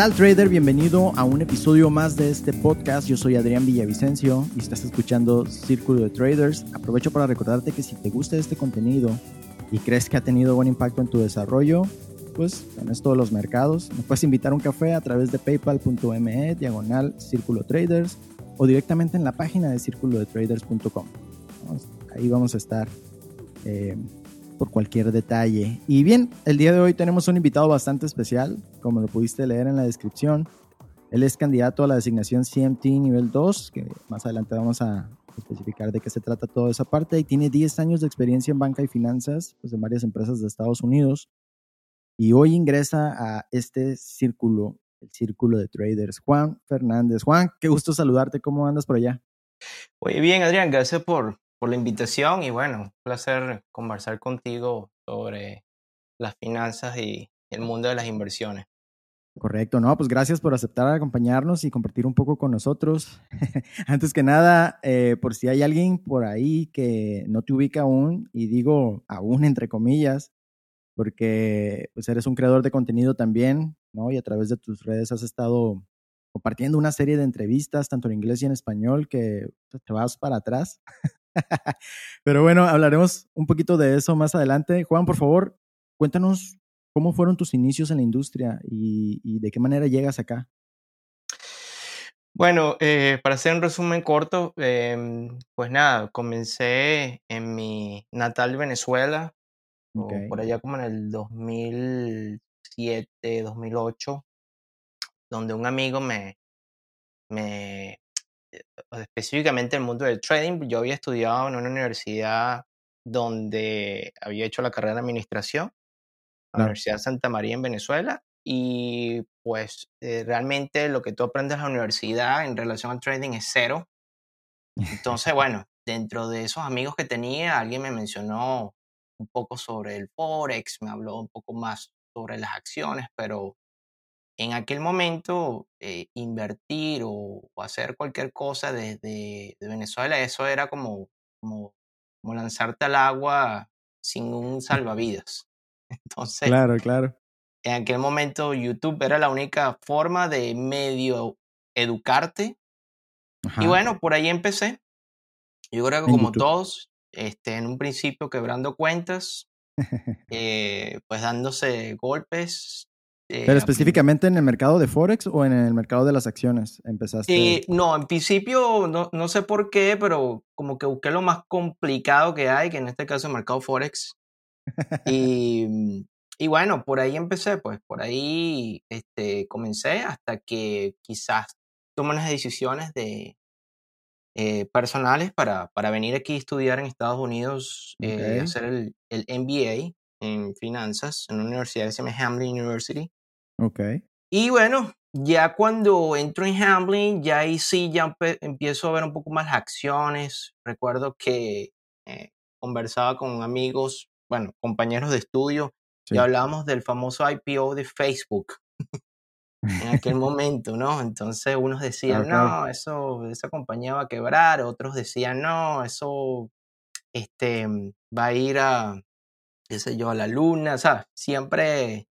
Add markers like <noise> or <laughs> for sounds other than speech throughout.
tal, trader? Bienvenido a un episodio más de este podcast. Yo soy Adrián Villavicencio y estás escuchando Círculo de Traders. Aprovecho para recordarte que si te gusta este contenido y crees que ha tenido buen impacto en tu desarrollo, pues en esto de los mercados, me puedes invitar a un café a través de paypal.me, diagonal Círculo Traders, o directamente en la página de círculodetraders.com. Ahí vamos a estar eh, por cualquier detalle. Y bien, el día de hoy tenemos un invitado bastante especial, como lo pudiste leer en la descripción. Él es candidato a la designación CMT nivel 2, que más adelante vamos a especificar de qué se trata toda esa parte, y tiene 10 años de experiencia en banca y finanzas pues, en varias empresas de Estados Unidos. Y hoy ingresa a este círculo, el círculo de traders. Juan Fernández. Juan, qué gusto saludarte. ¿Cómo andas por allá? Muy bien, Adrián. Gracias por, por la invitación y bueno, un placer conversar contigo sobre las finanzas y el mundo de las inversiones. Correcto, no, pues gracias por aceptar acompañarnos y compartir un poco con nosotros. <laughs> Antes que nada, eh, por si hay alguien por ahí que no te ubica aún, y digo aún entre comillas, porque pues eres un creador de contenido también, ¿no? Y a través de tus redes has estado compartiendo una serie de entrevistas, tanto en inglés y en español, que pues, te vas para atrás. <laughs> <laughs> Pero bueno, hablaremos un poquito de eso más adelante. Juan, por favor, cuéntanos cómo fueron tus inicios en la industria y, de qué manera llegas acá. Bueno, eh, para hacer un resumen corto, em, pues nada, comencé en mi natal Venezuela, por allá como en el 2007, 2008, donde un amigo me, me, específicamente el mundo del trading, yo había estudiado en una universidad donde había hecho la carrera de administración, la Universidad de Santa María en Venezuela, y pues eh, realmente lo que tú aprendes en la universidad en relación al trading es cero. <laughs> Entonces, bueno, dentro de esos amigos que tenía, alguien me mencionó un poco sobre el Forex, me habló un poco más sobre las acciones, pero en aquel momento eh, invertir o, hacer cualquier cosa desde de Venezuela, eso era como, como, como, lanzarte al agua sin un salvavidas. <laughs> Entonces, claro, claro. En aquel momento YouTube era la única forma de medio educarte. Y bueno, por ahí empecé. Yo creo que como todos, este, en un principio quebrando cuentas, <laughs> eh, pues dándose golpes. Eh, ¿Pero específicamente en el mercado de Forex o en el mercado de las acciones empezaste? Eh, no, en principio no, no, sé por qué, pero como que busqué lo más complicado que hay, que en este caso el mercado Forex. y, y bueno, por ahí empecé, pues por ahí este, comencé hasta que quizás tomé unas decisiones de, eh, personales para, para, venir aquí a estudiar en Estados Unidos, eh, hacer el, el, MBA en finanzas en una universidad que se llama Hamlin University. Ok. Y bueno, ya cuando entro en Hamlin, ya ahí sí ya empiezo a ver un poco más las acciones. Recuerdo que eh, conversaba con amigos, bueno, compañeros de estudio, y hablábamos del famoso IPO de Facebook en aquel <laughs> momento, ¿no? Entonces unos decían, no, eso, esa compañía va a quebrar, otros decían, no, eso este, va a ir a, qué sé yo, a la luna, o sea, siempre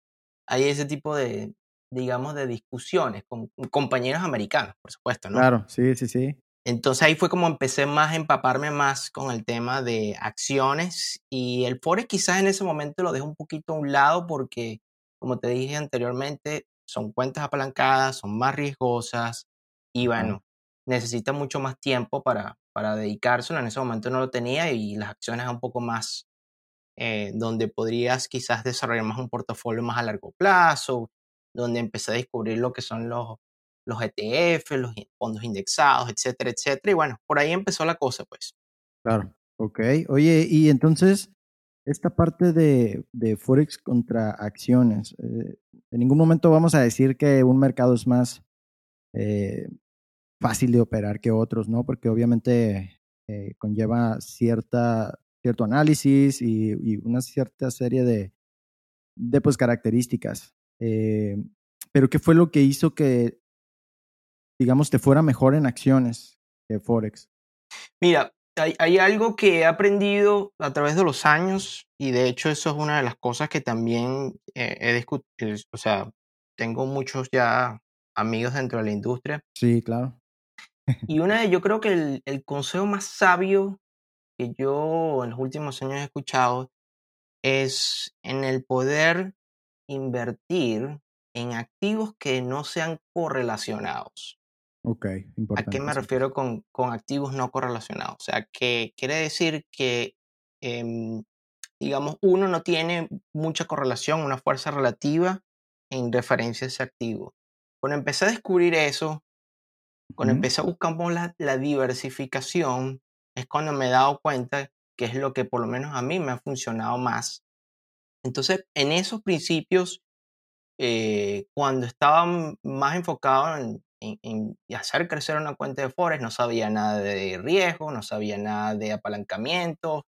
hay ese tipo de, digamos, de discusiones con compañeros americanos, por supuesto, ¿no? Claro, sí, sí, sí. Entonces ahí fue como empecé más a empaparme más con el tema de acciones y el Forex quizás en ese momento lo dejo un poquito a un lado porque, como te dije anteriormente, son cuentas apalancadas, son más riesgosas y bueno, necesita mucho más tiempo para, para dedicárselo. En ese momento no lo tenía y las acciones un poco más eh, donde podrías quizás desarrollar más un portafolio más a largo plazo, donde empecé a descubrir lo que son los, los ETF, los fondos indexados, etcétera, etcétera. Y bueno, por ahí empezó la cosa, pues. Claro, ok. Oye, y entonces, esta parte de, de Forex contra acciones, eh, en ningún momento vamos a decir que un mercado es más eh, fácil de operar que otros, ¿no? Porque obviamente conlleva cierta, cierto análisis y, una cierta serie de, de pues, características. pero ¿qué fue lo que hizo que, digamos, te fuera mejor en acciones que Forex? Mira, hay, algo que he aprendido a través de los años y de hecho eso es una de las cosas que también eh, he discutido, o sea, tengo muchos ya amigos dentro de la industria. Sí, claro. y una de, yo creo que el, el consejo más sabio que yo en los últimos años he escuchado es en el poder invertir en activos que no sean correlacionados. Ok, ¿A qué me refiero con, con, activos no correlacionados? O sea, que quiere decir que, em, digamos, uno no tiene mucha correlación, una fuerza relativa en referencia a ese activo. Cuando empecé a descubrir eso, cuando empecé a buscar la, la diversificación, es cuando me he dado cuenta que es lo que por lo menos a mí me ha funcionado más. Entonces, en esos principios, eh, cuando estaba más enfocado en, en, hacer crecer una cuenta de Forex, no sabía nada de riesgo, no sabía nada de apalancamiento.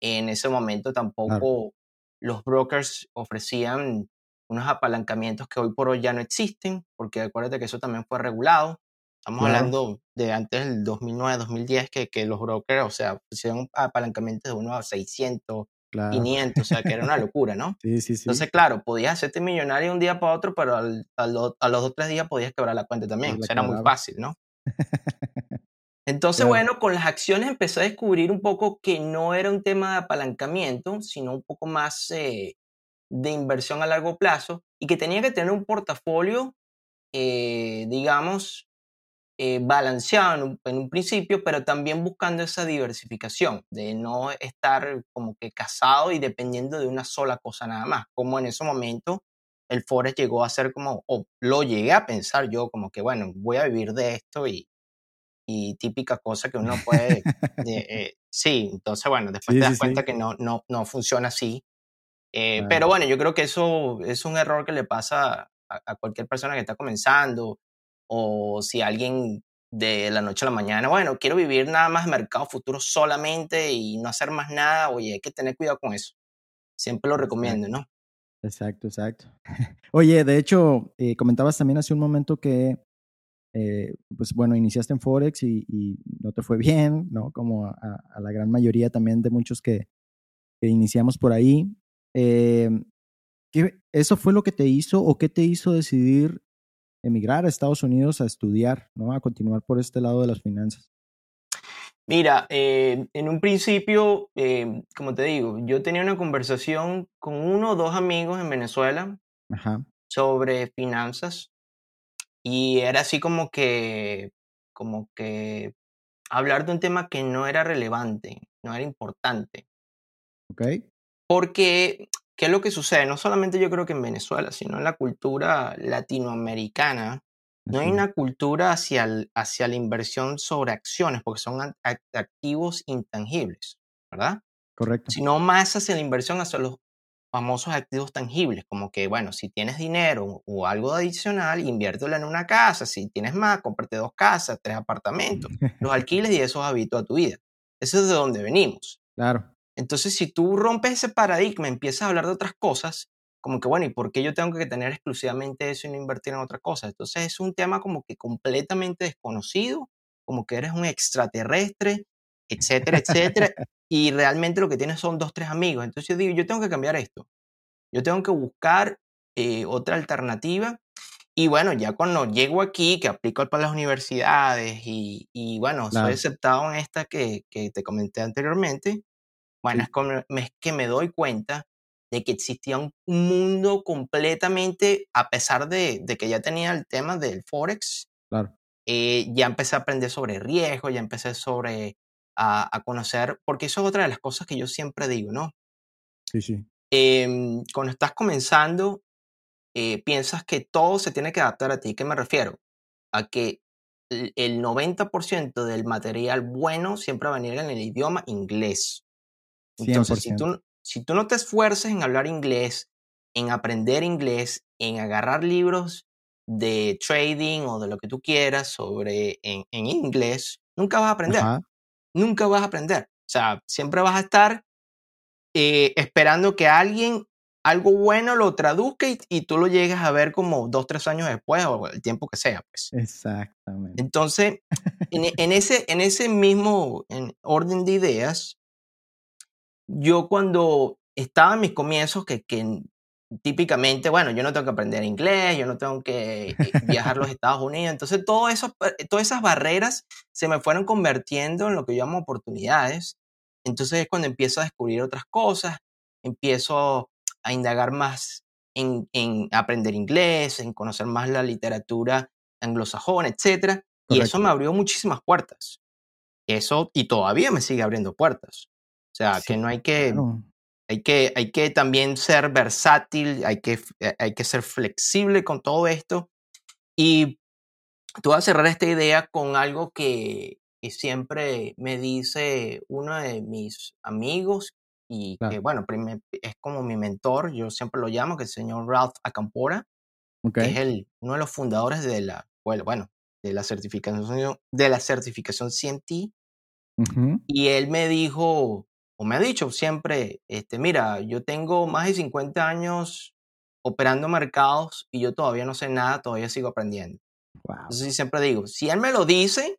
En ese momento tampoco los brokers ofrecían unos apalancamientos que hoy por hoy ya no existen, porque acuérdate que eso también fue regulado. Estamos hablando de antes del 2009-2010 que, que los brokers, o sea, pusieron apalancamientos de 1 a 600, 500, o sea, que era una <laughs> locura, ¿no? sí, sí, sí. Entonces, claro, podías hacerte millonario de un día para otro, pero al, a, los dos o tres días podías quebrar la cuenta también. O sea, era muy fácil, ¿no? <laughs> Entonces, bueno, con las acciones empecé a descubrir un poco que no era un tema de apalancamiento, sino un poco más eh, de inversión a largo plazo y que tenía que tener un portafolio, eh, digamos, eh, balanceado en un, principio, pero también buscando esa diversificación, de no estar como que casado y dependiendo de una sola cosa nada más, como en ese momento el Forex llegó a ser como, o lo llegué a pensar yo como que, bueno, voy a vivir de esto y, y típica cosa que uno puede, <laughs> eh, sí, entonces bueno, después te das cuenta que no, no, no funciona así. Eh, pero bueno, yo creo que eso es un error que le pasa a cualquier persona que está comenzando o si alguien de la noche a la mañana, bueno, quiero vivir nada más mercado futuro solamente y no hacer más nada, oye, hay que tener cuidado con eso. Siempre lo recomiendo, ¿no? Exacto, exacto. <laughs> Oye, de hecho, eh, comentabas también hace un momento que, eh, pues bueno, iniciaste en Forex y, no te fue <laughs> bien, ¿no? Como a, la gran mayoría también de muchos que, iniciamos por ahí. Eh, ¿Eso fue lo que te hizo o qué te hizo decidir emigrar a Estados Unidos a estudiar, ¿no? A continuar por este lado de las finanzas? Mira, eh, en un principio, eh, como te digo, yo tenía una conversación con uno o dos amigos en Venezuela sobre finanzas y era así como que, como que hablar de un tema que no era relevante, no era importante. Ok. Porque ¿Qué es lo que sucede? No solamente yo creo que en Venezuela, sino en la cultura latinoamericana, no hay una cultura hacia, hacia la inversión sobre acciones, porque son activos intangibles, ¿verdad? Correcto. Sino más hacia la inversión hacia los famosos activos tangibles, como que, bueno, si tienes dinero o algo adicional, inviértelo en una casa, si tienes más, cómprate dos casas, tres apartamentos, los <laughs> alquiles y eso es hábito a tu vida. Eso es de donde venimos. Claro. Entonces, si tú rompes ese paradigma, empiezas a hablar de otras cosas, como que, bueno, ¿y por qué yo tengo que tener exclusivamente eso y no invertir en otra cosa? Entonces, es un tema como que completamente desconocido, como que eres un extraterrestre, etcétera, etcétera, <laughs> y realmente lo que tienes son dos, tres amigos. Entonces, yo digo, yo tengo que cambiar esto. Yo tengo que buscar eh, otra alternativa. Y bueno, ya cuando llego aquí, que aplico para las universidades y, y bueno, soy aceptado en esta que, que te comenté anteriormente, bueno, es, que me doy cuenta de que existía un mundo completamente, a pesar de, que ya tenía el tema del Forex, claro. Eh, ya empecé a aprender sobre riesgo, ya empecé sobre a, conocer, porque eso es otra de las cosas que yo siempre digo, ¿no? Sí, sí. Em, cuando estás comenzando, eh, piensas que todo se tiene que adaptar a ti. ¿Qué me refiero? A que el 90% del material bueno siempre va a venir en el idioma inglés. Entonces, si tú, si tú no te esfuerces en hablar inglés, en aprender inglés, en agarrar libros de trading o de lo que tú quieras sobre en, inglés, nunca vas a aprender. Nunca vas a aprender. O sea, siempre vas a estar eh, esperando que alguien algo bueno lo traduzca y, tú lo llegues a ver como dos, tres años después o el tiempo que sea. Pues. Exactamente. Entonces, en, en, ese, en ese mismo orden de ideas, yo cuando estaba en mis comienzos, que, típicamente, bueno, yo no tengo que aprender inglés, yo no tengo que eh, viajar a los <laughs> Estados Unidos. Entonces, todo eso, eh, todas esas barreras se me fueron convirtiendo en lo que yo llamo oportunidades. Entonces es cuando empiezo a descubrir otras cosas, empiezo a indagar más en, en aprender inglés, en conocer más la literatura anglosajona, etc. Y eso me abrió muchísimas puertas. Eso, y todavía me sigue abriendo puertas. O sea, que no hay que, hay que, hay que también ser versátil, hay que, eh, hay que ser flexible con todo esto. Y tú vas a cerrar esta idea con algo que, que siempre me dice uno de mis amigos y que, bueno, es como mi mentor, yo siempre lo llamo, que es el señor Ralph Acampora, que es el, uno de los fundadores de la, bueno, de la certificación, de la certificación CMT. Y él me dijo, o me ha dicho siempre, este, mira, yo tengo más de 50 años operando mercados y yo todavía no sé nada, todavía sigo aprendiendo. Entonces siempre digo, si él me lo dice,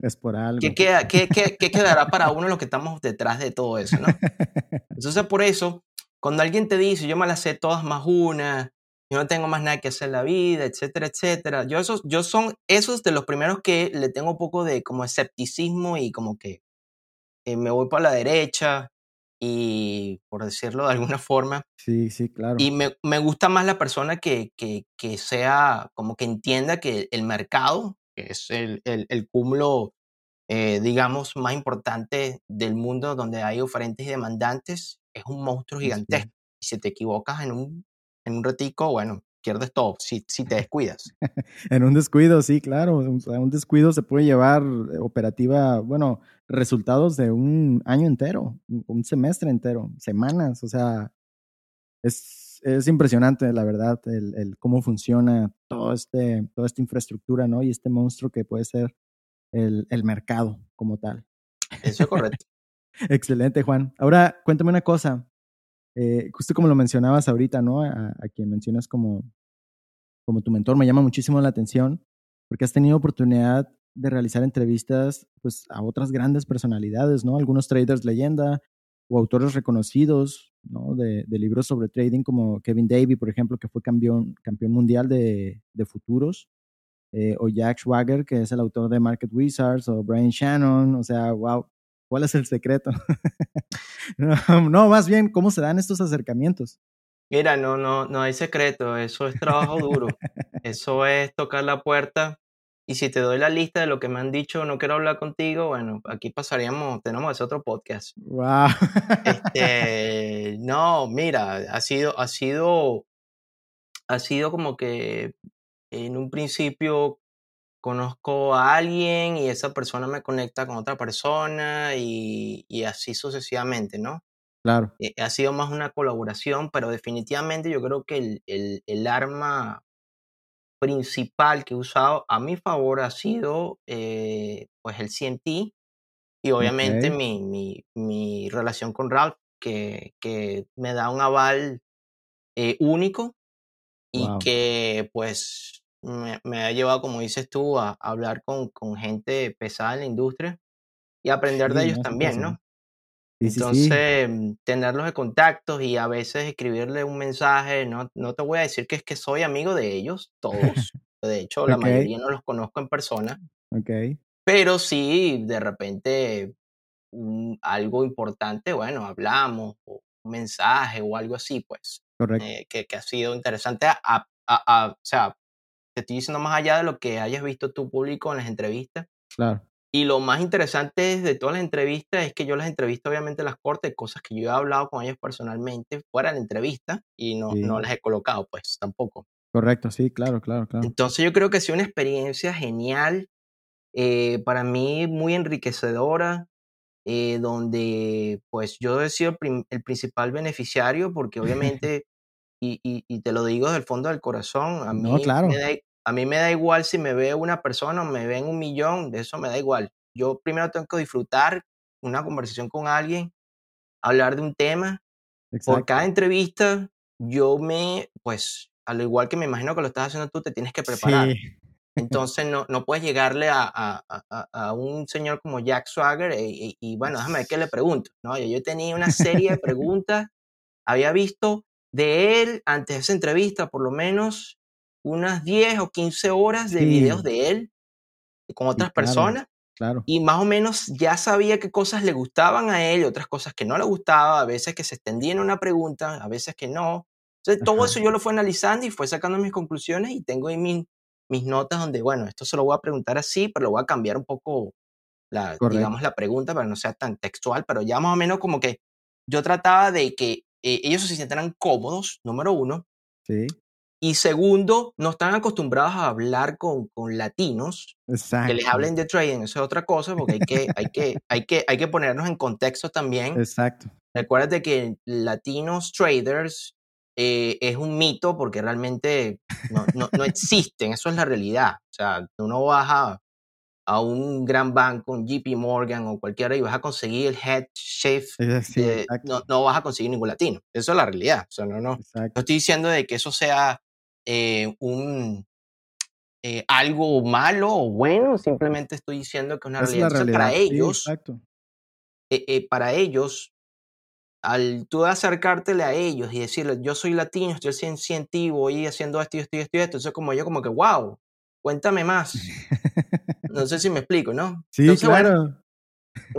es por algo. ¿Qué, queda, qué, qué, qué quedará para uno los que estamos detrás de todo eso, no? <laughs> Entonces, por eso, cuando alguien te dice, yo me las sé todas más una, yo no tengo más nada que hacer en la vida, etcétera, etcétera, yo, esos, yo son esos de los primeros que le tengo un poco de como escepticismo y como que eh, me voy para la derecha y, por decirlo de alguna forma. Sí, sí, claro. Y me, me gusta más la persona que, que, que sea, como que entienda que el mercado que es el, el, cúmulo, eh, digamos, más importante del mundo donde hay oferentes y demandantes, es un monstruo gigantesco. Y si te equivocas en un, en un ratico, bueno, pierdes todo si, si te descuidas. <laughs> en un descuido, sí, claro. Un, descuido se puede llevar eh, operativa, bueno, resultados de un año entero, un semestre entero, semanas, o sea, es es, impresionante, la verdad, el, el, cómo funciona todo este, toda esta infraestructura, ¿no? Y este monstruo que puede ser el, el mercado como tal. Eso es correcto. <laughs> Excelente, Juan. Ahora, cuéntame una cosa. Eh, justo como lo mencionabas ahorita, ¿no? A, a, quien mencionas como, como tu mentor, me llama muchísimo la atención porque has tenido oportunidad de realizar entrevistas pues, a otras grandes personalidades, ¿no? Algunos traders leyenda, o autores reconocidos ¿no? de, libros sobre trading como Kevin Davey, por ejemplo, que fue campeón, campeón mundial de, futuros, eh, o Jack Schwager, que es el autor de Market Wizards, o Brian Shannon, o sea, wow, ¿cuál es el secreto? <laughs> no, más bien, ¿cómo se dan estos acercamientos? Mira, no, no, no hay secreto, eso es trabajo duro, <laughs> eso es tocar la puerta y si te doy la lista de lo que me han dicho, no quiero hablar contigo, bueno, aquí pasaríamos, tenemos ese otro podcast. Wow. Este, <laughs> no, mira, ha sido, ha sido, ha sido como que en un principio conozco a alguien y esa persona me conecta con otra persona y, y así sucesivamente, ¿no? Claro. Eh, ha sido más una colaboración, pero definitivamente yo creo que el, el, el arma principal que he usado a mi favor ha sido eh, pues el CMT y obviamente mi, mi, mi, relación con Ralph que, que me da un aval eh, único y que pues me, me, ha llevado, como dices tú, a, a hablar con, con, gente pesada en la industria y aprender sí, de ellos también, ¿no? Sí, Entonces, sí, mm, tenerlos de contactos y a veces escribirle un mensaje, no, no te voy a decir que es que soy amigo de ellos, todos. <laughs> De hecho, okay. la mayoría no los conozco en persona. Okay. Pero sí, de repente, um, algo importante, bueno, hablamos, o un mensaje o algo así, pues. Eh, que, que, ha sido interesante. A, a, a, o sea, te estoy diciendo más allá de lo que hayas visto tu público en las entrevistas. Claro. Y lo más interesante de todas las entrevistas es que yo las entrevistas obviamente las corto de cosas que yo he hablado con ellos personalmente fuera de la entrevista y no, sí. no las he colocado pues tampoco. Correcto, sí, claro, claro, claro. Entonces yo creo que ha sido una experiencia genial, eh, para mí muy enriquecedora, eh, donde pues yo he sido el, el principal beneficiario porque <laughs> obviamente, y, y, y, te lo digo desde el fondo del corazón, a mí no, claro. me da, a mí me da igual si me ve una persona o me ven un millón, de eso me da igual. Yo primero tengo que disfrutar una conversación con alguien, hablar de un tema. Exacto. Por cada entrevista, yo me, pues, al igual que me imagino que lo estás haciendo tú, te tienes que preparar. Sí. <laughs> Entonces no, no puedes llegarle a, a, a, a, un señor como Jack Swagger y, y, y, bueno, déjame ver qué le pregunto. ¿no? Yo, yo tenía una serie de preguntas, había visto de él, antes de esa entrevista, por lo menos unas 10 o 15 horas de Sí. videos de él con Sí, otras claro, personas claro. y más o menos ya sabía qué cosas le gustaban a él y otras cosas que no le gustaba, a veces que se extendía en una pregunta, a veces que no. Entonces, todo eso yo lo fui analizando y fue sacando mis conclusiones y tengo ahí mis, mis notas donde, bueno, esto se lo voy a preguntar así, pero lo voy a cambiar un poco, la, Correcto. digamos, la pregunta para no sea tan textual, pero ya más o menos como que yo trataba de que eh, ellos se sintieran cómodos, número uno, Sí, y segundo, no están acostumbrados a hablar con, con latinos que exacto. les hablen de trading, eso es otra cosa, porque hay que, hay que, hay que, hay que ponernos en contexto también. Exacto. Recuérdate que latinos traders eh, es un mito porque realmente no, no, no existen, eso es la realidad. O sea, tú no vas a, a un gran banco, un JP Morgan o cualquiera y vas a conseguir el head chef, Eh, Sí, exacto. no, no vas a conseguir ningún latino. Eso es la realidad. O sea, no, no, no estoy diciendo de que eso sea eh, un eh, algo malo o bueno, simplemente estoy diciendo que es una es realidad. para realidad. Sí, ellos, exacto. eh, eh, para ellos, al tú acercártele a ellos y decirles, yo soy latino, estoy científico, voy haciendo esto y esto y esto y esto, entonces como yo como que, wow, cuéntame más. <laughs> No sé si me explico, ¿no? Sí, Entonces, bueno, claro.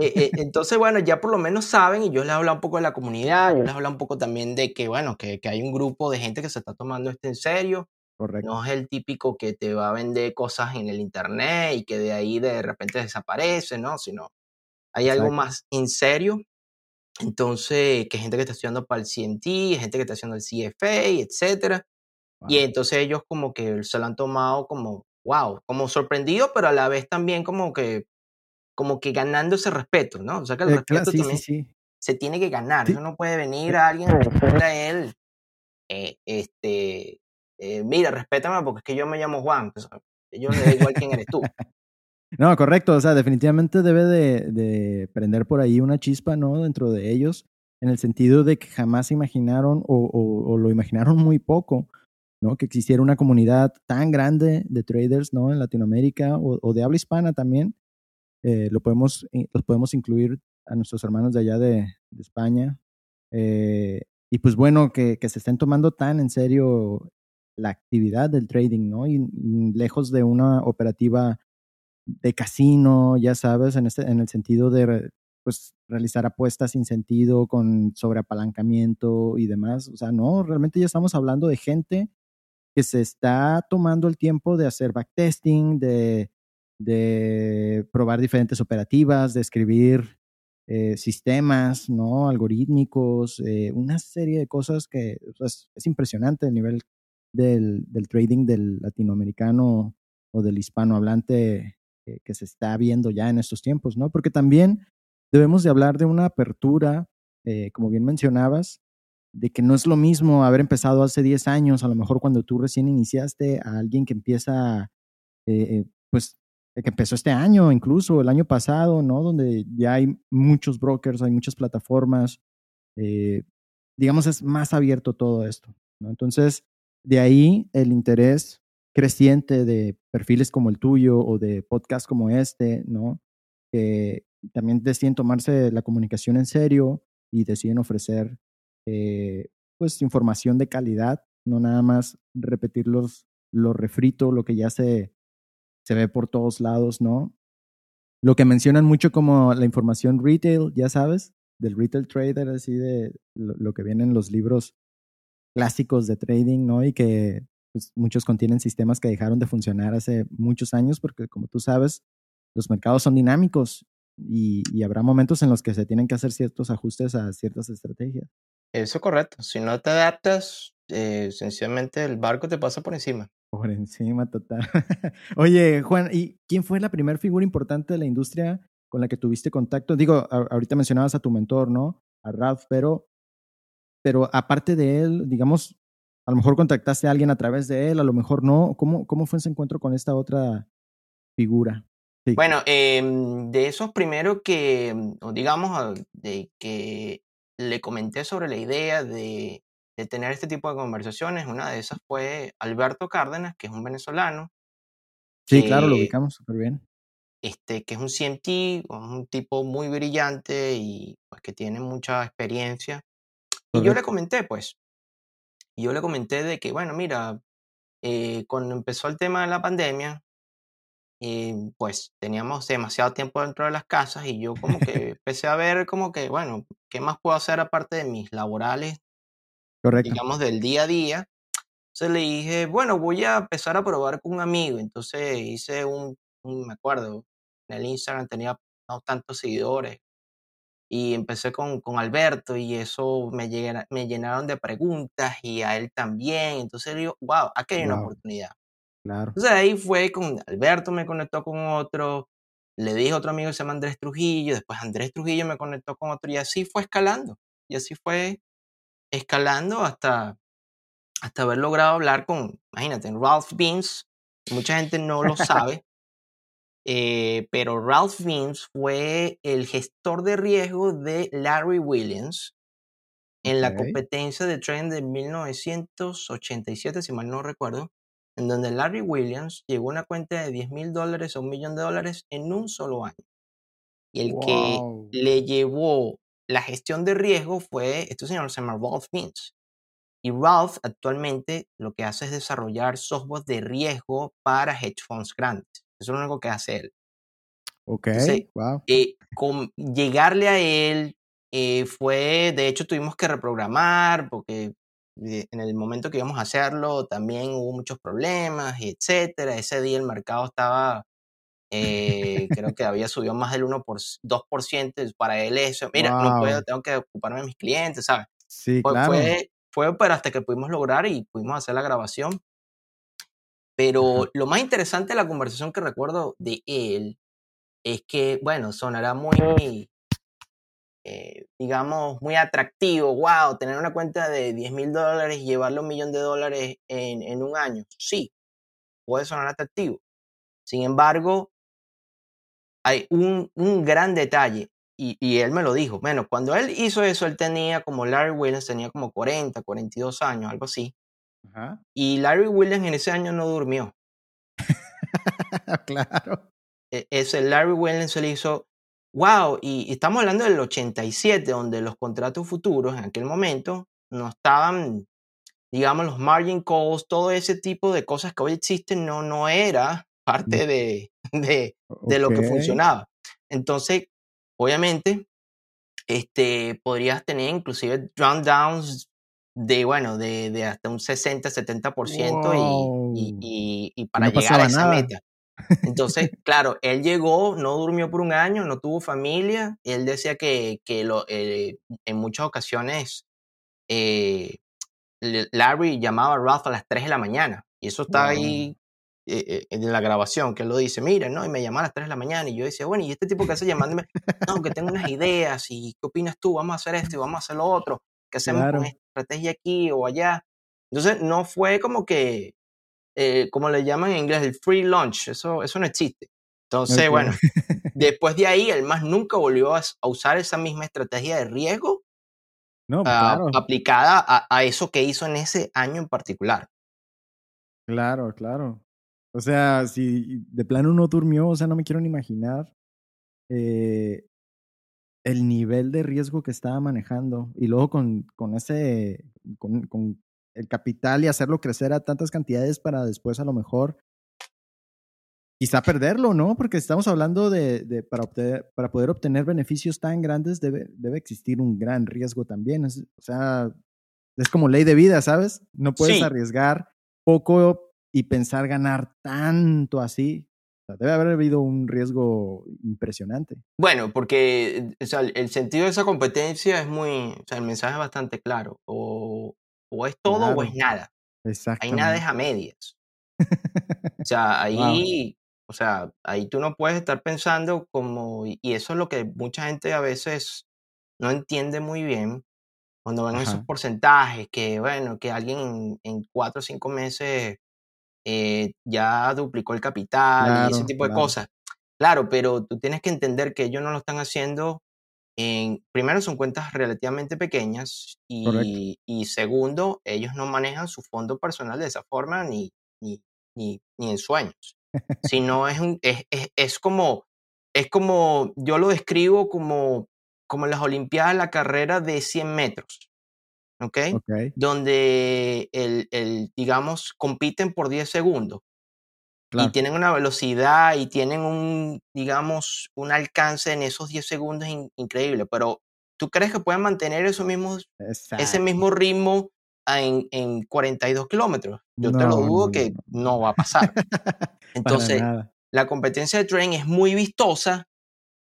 Eh, eh, entonces, bueno, ya por lo menos saben, y yo les he hablado un poco de la comunidad, yo les he hablado un poco también de que, bueno, que, que hay un grupo de gente que se está tomando esto en serio, Correcto. no es el típico que te va a vender cosas en el internet y que de ahí de repente desaparece, ¿no? Sino hay algo más en serio. Entonces, que gente que está estudiando para el CMT, gente que está haciendo el CFA, etcétera. Y entonces ellos como que se lo han tomado como, wow, como sorprendido, pero a la vez también como que, como que ganando ese respeto, ¿no? O sea que el Eh, respeto sí, también sí. se tiene que ganar. Eso no puede venir a alguien a decirle a él, eh, este, eh, mira, respétame porque es que yo me llamo Juan. Pues, yo le da igual quién eres tú. <laughs> No, correcto. O sea, definitivamente debe de, de prender por ahí una chispa, ¿no? Dentro de ellos, en el sentido de que jamás imaginaron o, o- o lo imaginaron muy poco, ¿no? Que existiera una comunidad tan grande de traders, ¿no? En Latinoamérica o, o de habla hispana también. Eh, lo podemos, eh, los podemos incluir a nuestros hermanos de allá de, de España. Eh, y pues bueno, que, que se estén tomando tan en serio la actividad del trading, ¿no? Y, y lejos de una operativa de casino, ya sabes, en, este, en el sentido de pues, realizar apuestas sin sentido, con sobreapalancamiento y demás. O sea, no, realmente ya estamos hablando de gente que se está tomando el tiempo de hacer backtesting, de, de probar diferentes operativas, de escribir eh, sistemas, ¿no? Algorítmicos, eh, una serie de cosas que es, es impresionante el nivel del, del trading del latinoamericano o del hispanohablante que, se está viendo ya en estos tiempos, ¿no? Porque también debemos de hablar de una apertura, eh, como bien mencionabas, de que no es lo mismo haber empezado hace 10 años, a lo mejor cuando tú recién iniciaste, a alguien que empieza, pues, que empezó este año, incluso el año pasado, ¿no? Donde ya hay muchos brokers, hay muchas plataformas, eh, digamos, es más abierto todo esto, ¿no? Entonces, de ahí el interés creciente de perfiles como el tuyo o de podcasts como este, ¿no? Que también deciden tomarse la comunicación en serio y deciden ofrecer, eh, pues, información de calidad, no nada más repetir los, lo refrito, lo que ya se, se ve por todos lados, ¿no? Lo que mencionan mucho como la información retail, ya sabes, del retail trader, así de lo, que viene en los libros clásicos de trading, ¿no? Y que pues, muchos contienen sistemas que dejaron de funcionar hace muchos años porque, como tú sabes, los mercados son dinámicos y, habrá momentos en los que se tienen que hacer ciertos ajustes a ciertas estrategias. Eso es correcto. Si no te adaptas, eh, sencillamente el barco te pasa por encima. Por encima, total. <laughs> Oye, Juan, ¿y quién fue la primera figura importante de la industria con la que tuviste contacto? Digo, ahorita mencionabas a tu mentor, ¿no? A Ralph, pero, pero aparte de él, digamos, a lo mejor contactaste a alguien a través de él, a lo mejor no. ¿Cómo, cómo fue ese encuentro con esta otra figura? Bueno, em, de esos primeros que, digamos, de que le comenté sobre la idea de, de tener este tipo de conversaciones, una de esas fue Alberto Cárdenas, que es un venezolano, sí, claro, lo que, ubicamos súper bien. este, que es un CMT, un tipo muy brillante y pues que tiene mucha experiencia. Y yo le comenté, pues, yo le comenté de que, bueno, mira, eh, cuando empezó el tema de la pandemia, eh, pues teníamos demasiado tiempo dentro de las casas y yo como que <laughs> empecé a ver como que, bueno, ¿qué más puedo hacer aparte de mis laborales, Correcto. digamos, del día a día? Entonces le dije, bueno, voy a empezar a probar con un amigo. Entonces hice un, un me acuerdo, en el Instagram tenía no tantos seguidores, y empecé con, con Alberto y eso me, llena- me llenaron de preguntas y a él también. Entonces digo, wow, aquí hay una oportunidad. Claro. Entonces ahí fue con Alberto, me conectó con otro, le dije a otro amigo que se llama Andrés Trujillo, después Andrés Trujillo me conectó con otro y así fue escalando. Y así fue escalando hasta, hasta haber logrado hablar con, imagínate, Ralph Beans. Mucha gente no lo <laughs> sabe, eh, pero Ralph Beans fue el gestor de riesgo de Larry Williams en la competencia de tren de 1987, si mal no recuerdo, en donde Larry Williams llegó a una cuenta de 10 mil dólares a un millón de dólares en un solo año. Y el que le llevó la gestión de riesgo fue este señor, se llama Ralph Beans. Y Ralph actualmente lo que hace es desarrollar software de riesgo para hedge funds grandes. Eso es lo único que hace él. Ok. Entonces, Wow. eh, con llegarle a él eh, fue, de hecho tuvimos que reprogramar porque eh, en el momento que íbamos a hacerlo también hubo muchos problemas y etcétera. Ese día el mercado estaba, eh, creo que había subido más del 1 por 2%. y Para él eso, mira, no puedo, tengo que ocuparme de mis clientes, ¿sabes? Sí, Fue, claro. fue, fue pero hasta que pudimos lograr y pudimos hacer la grabación. Pero lo más interesante de la conversación que recuerdo de él es que, bueno, sonará muy, eh, digamos, muy atractivo. Wow, tener una cuenta de 10 mil dólares y llevarle un millón de dólares en, en un año. Sí, puede sonar atractivo. Sin embargo, hay un, un gran detalle. Y, y él me lo dijo. Bueno, cuando él hizo eso, él tenía como Larry Williams, tenía como 40, 42 años, algo así. Ajá. Y Larry Williams en ese año no durmió. <laughs> claro. E- ese Larry Williams se le hizo, wow, y, y estamos hablando del 87, donde los contratos futuros en aquel momento no estaban, digamos, los margin calls, todo ese tipo de cosas que hoy existen, no, no era parte de, <laughs> de, de lo que funcionaba. Entonces, obviamente, este, podrías tener inclusive drawdowns de, bueno, de, de hasta un 60, 70% y, y, Wow. y, para no llegar a esa nada. meta. <laughs> Entonces, claro, él llegó, no durmió por un año, no tuvo familia. Él decía que, que lo, eh, en muchas ocasiones eh, Larry llamaba a Ralph a las 3 de la mañana. Y eso está Wow. ahí eh, eh, en la grabación, que él lo dice, mira, ¿no? Y me llamaba a las 3 de la mañana. Y yo decía, bueno, ¿y este tipo que hace llamándome? No, que tengo unas ideas. ¿Y qué opinas tú? Vamos a hacer esto y vamos a hacer lo otro. ¿Qué hacemos con Claro. esta estrategia aquí o allá? Entonces, no fue como que eh, como le llaman en inglés, el free lunch. Eso, eso no existe. Entonces, Ok. bueno, <laughs> después de ahí, el más nunca volvió a, a usar esa misma estrategia de riesgo No, claro. aplicada a, a eso que hizo en ese año en particular. Claro, claro. O sea, si de plano no durmió, o sea, no me quiero ni imaginar eh, el nivel de riesgo que estaba manejando. Y luego con, con ese, con, con el capital y hacerlo crecer a tantas cantidades para después a lo mejor quizá perderlo, ¿no? Porque estamos hablando de, de para, obtener, para poder obtener beneficios tan grandes debe, debe existir un gran riesgo también. Es- o sea, es como ley de vida, ¿sabes? No puedes Sí. arriesgar poco y pensar ganar tanto así. O sea, debe haber habido un riesgo impresionante. Bueno, porque o sea, el- sentido de esa competencia es muy, o sea, el mensaje es bastante claro. O, o es todo o es nada. Ahí Exactamente. nada es a medias. O <laughs> sea, ahí, o sea, ahí tú no puedes estar pensando como, y eso es lo que mucha gente a veces no entiende muy bien cuando ven esos Ajá. porcentajes, que bueno, que alguien en, en cuatro o cinco meses eh, ya duplicó el capital y ese Claro, tipo de claro. cosas. Claro, pero tú tienes que entender que ellos no lo están haciendo en, primero son cuentas relativamente pequeñas y, y segundo, ellos no manejan su fondo personal de esa forma ni, ni, ni, ni en sueños, sino <laughs> es, un, es, es, es como, es como, yo lo describo como, como en las Olimpiadas la carrera de 100 metros. ¿Ok? Ok. Donde, el, el, digamos, compiten por 10 segundos. Y Claro. tienen una velocidad y tienen un, digamos, un alcance en esos 10 segundos in- increíble. Pero, ¿tú crees que pueden mantener esos mismos, ese mismo ritmo en, en 42 kilómetros? Yo te lo dudo no, que no, no va a pasar. <laughs> Entonces, la competencia de trading es muy vistosa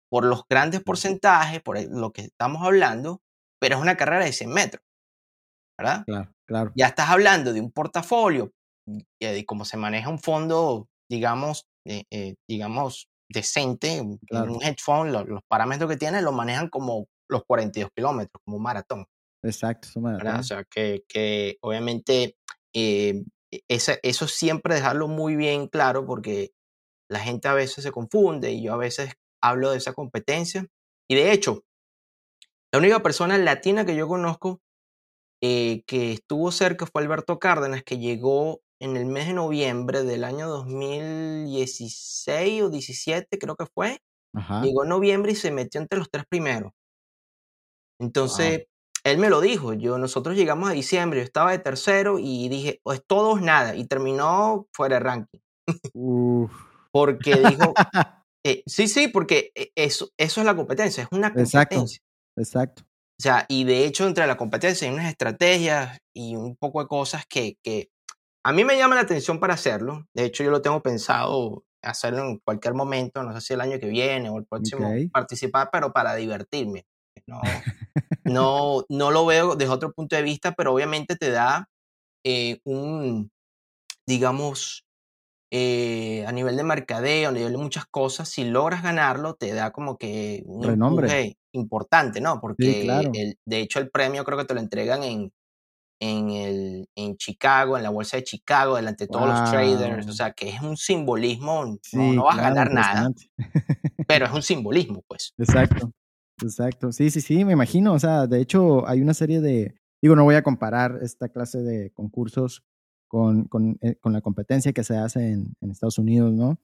por los grandes porcentajes, por lo que estamos hablando, pero es una carrera de 100 metros, ¿verdad? Claro, claro. Ya estás hablando de un portafolio y de cómo se maneja un fondo, digamos, eh, eh, digamos, decente, un- Claro. un hedge fund, lo- los parámetros que tiene lo manejan como los 42 kilómetros, como un maratón. Exacto, es un ¿verdad? O maratón. sea, que, que obviamente eh, esa- eso siempre dejarlo muy bien claro porque la gente a veces se confunde y yo a veces hablo de esa competencia. Y de hecho, la única persona latina que yo conozco eh, que estuvo cerca fue Alberto Cárdenas, que llegó en el mes de noviembre del año 2016 o 17, creo que fue. Ajá. Llegó en noviembre y se metió entre los tres primeros. Entonces, él me lo dijo. Yo, nosotros llegamos a diciembre, yo estaba de tercero y dije, o es todo o nada. Y terminó fuera de ranking. Uf. Porque dijo, <laughs> eh, sí, sí, porque eh, eso, eso es la competencia, es una Exacto. competencia. Exacto. O sea, y de hecho, entre la competencia hay unas estrategias y un poco de cosas que, que a mí me llaman la atención para hacerlo. De hecho, yo lo tengo pensado hacerlo en cualquier momento, no sé si el año que viene o el próximo, participar, pero para divertirme. No, <laughs> no, no lo veo desde otro punto de vista, pero obviamente te da eh, un, digamos, eh, a nivel de mercadeo, a nivel de muchas cosas, si logras ganarlo, te da como que un Renombre. importante, ¿no? Porque claro. el, de hecho el premio creo que te lo entregan en, en, el, en Chicago, en la bolsa de Chicago, delante de todos los traders, o sea que es un simbolismo, no, Sí, no vas a ganar nada, pero <laughs> es un simbolismo, pues. Exacto, exacto. Sí, sí, sí, me imagino. O sea, de hecho, hay una serie de. Digo, no voy a comparar esta clase de concursos con, con, eh, con la competencia que se hace en, en Estados Unidos, ¿no?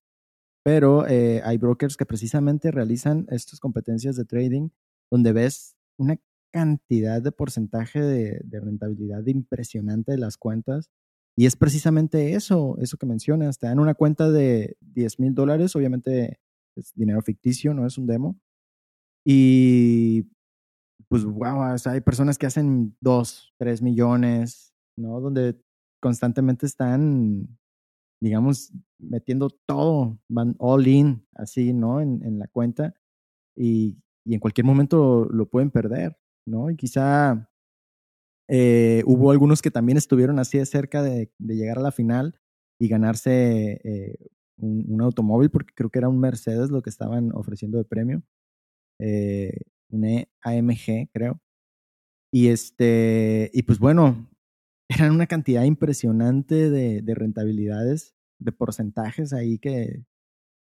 Pero eh, hay brokers que precisamente realizan estas competencias de trading donde ves una cantidad de porcentaje de, de rentabilidad impresionante de las cuentas. Y es precisamente eso, eso que mencionas. Te dan una cuenta de 10 mil dólares, obviamente es dinero ficticio, no es un demo. Y pues, wow, o sea, hay personas que hacen 2, 3 millones, ¿no? Donde constantemente están, digamos, metiendo todo, van all in, así, ¿no? En, la cuenta. Y, y, en cualquier momento lo pueden perder, ¿no? Y quizá eh, hubo algunos que también estuvieron así de cerca de, llegar a la final y ganarse eh, un, automóvil, porque creo que era un Mercedes lo que estaban ofreciendo de premio. Eh, un AMG, creo. Y este, y pues bueno, eran una cantidad impresionante de, de rentabilidades, de porcentajes ahí que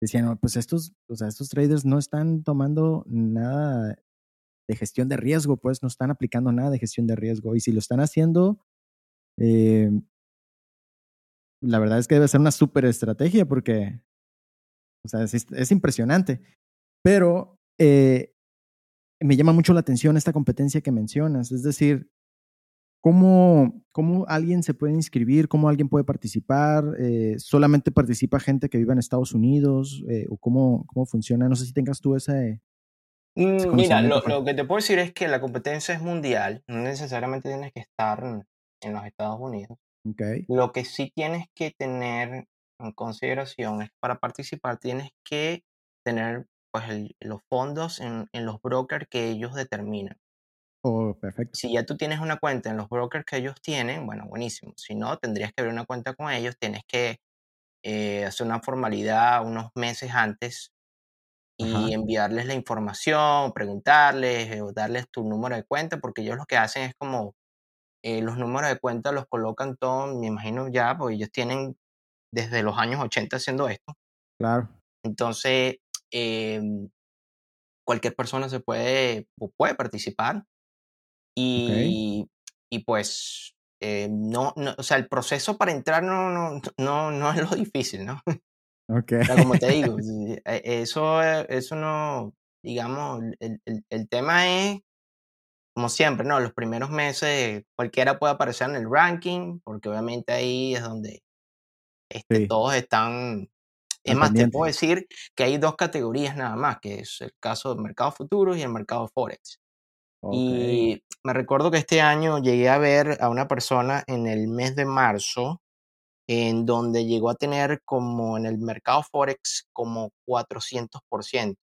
decían, no, pues estos, o sea, estos traders no están tomando nada de gestión de riesgo, pues no están aplicando nada de gestión de riesgo. Y si lo están haciendo, eh, la verdad es que debe ser una súper estrategia porque, o sea, es, es impresionante. Pero eh, me llama mucho la atención esta competencia que mencionas, es decir, ¿cómo, cómo alguien se puede inscribir? ¿Cómo alguien puede participar? Eh, ¿Solamente participa gente que vive en Estados Unidos? Eh, ¿O cómo, cómo funciona? No sé si tengas tú ese... ese Mira, lo, lo, que te puedo decir es que la competencia es mundial, no necesariamente tienes que estar en los Estados Unidos. Okay. Lo que sí tienes que tener en consideración es que para participar tienes que tener pues el, los fondos en, en, los brokers que ellos determinan. Oh, perfecto. Si ya tú tienes una cuenta en los brokers que ellos tienen, bueno, buenísimo. Si no, tendrías que abrir una cuenta con ellos, tienes que eh, hacer una formalidad unos meses antes y Ajá. enviarles la información, preguntarles o darles tu número de cuenta, porque ellos lo que hacen es como eh, los números de cuenta los colocan todos, me imagino ya, porque ellos tienen desde los años 80 haciendo esto. Claro. Entonces, eh, cualquier persona se puede, puede participar y, okay. y pues eh, no, no, o sea, el proceso para entrar no, no, no, no es lo difícil, ¿no? <laughs> Okay. O sea, como te digo, <laughs> eso, eso no, digamos, el, el, el tema es como siempre, ¿no? Los primeros meses cualquiera puede aparecer en el ranking, porque obviamente ahí es donde este, Sí. todos están... Es más, te puedo decir que hay dos categorías nada más, que es el caso del mercado futuros y el mercado forex. Ok. Y me recuerdo que este año llegué a ver a una persona en el mes de marzo, en donde llegó a tener como en el mercado forex como 400%.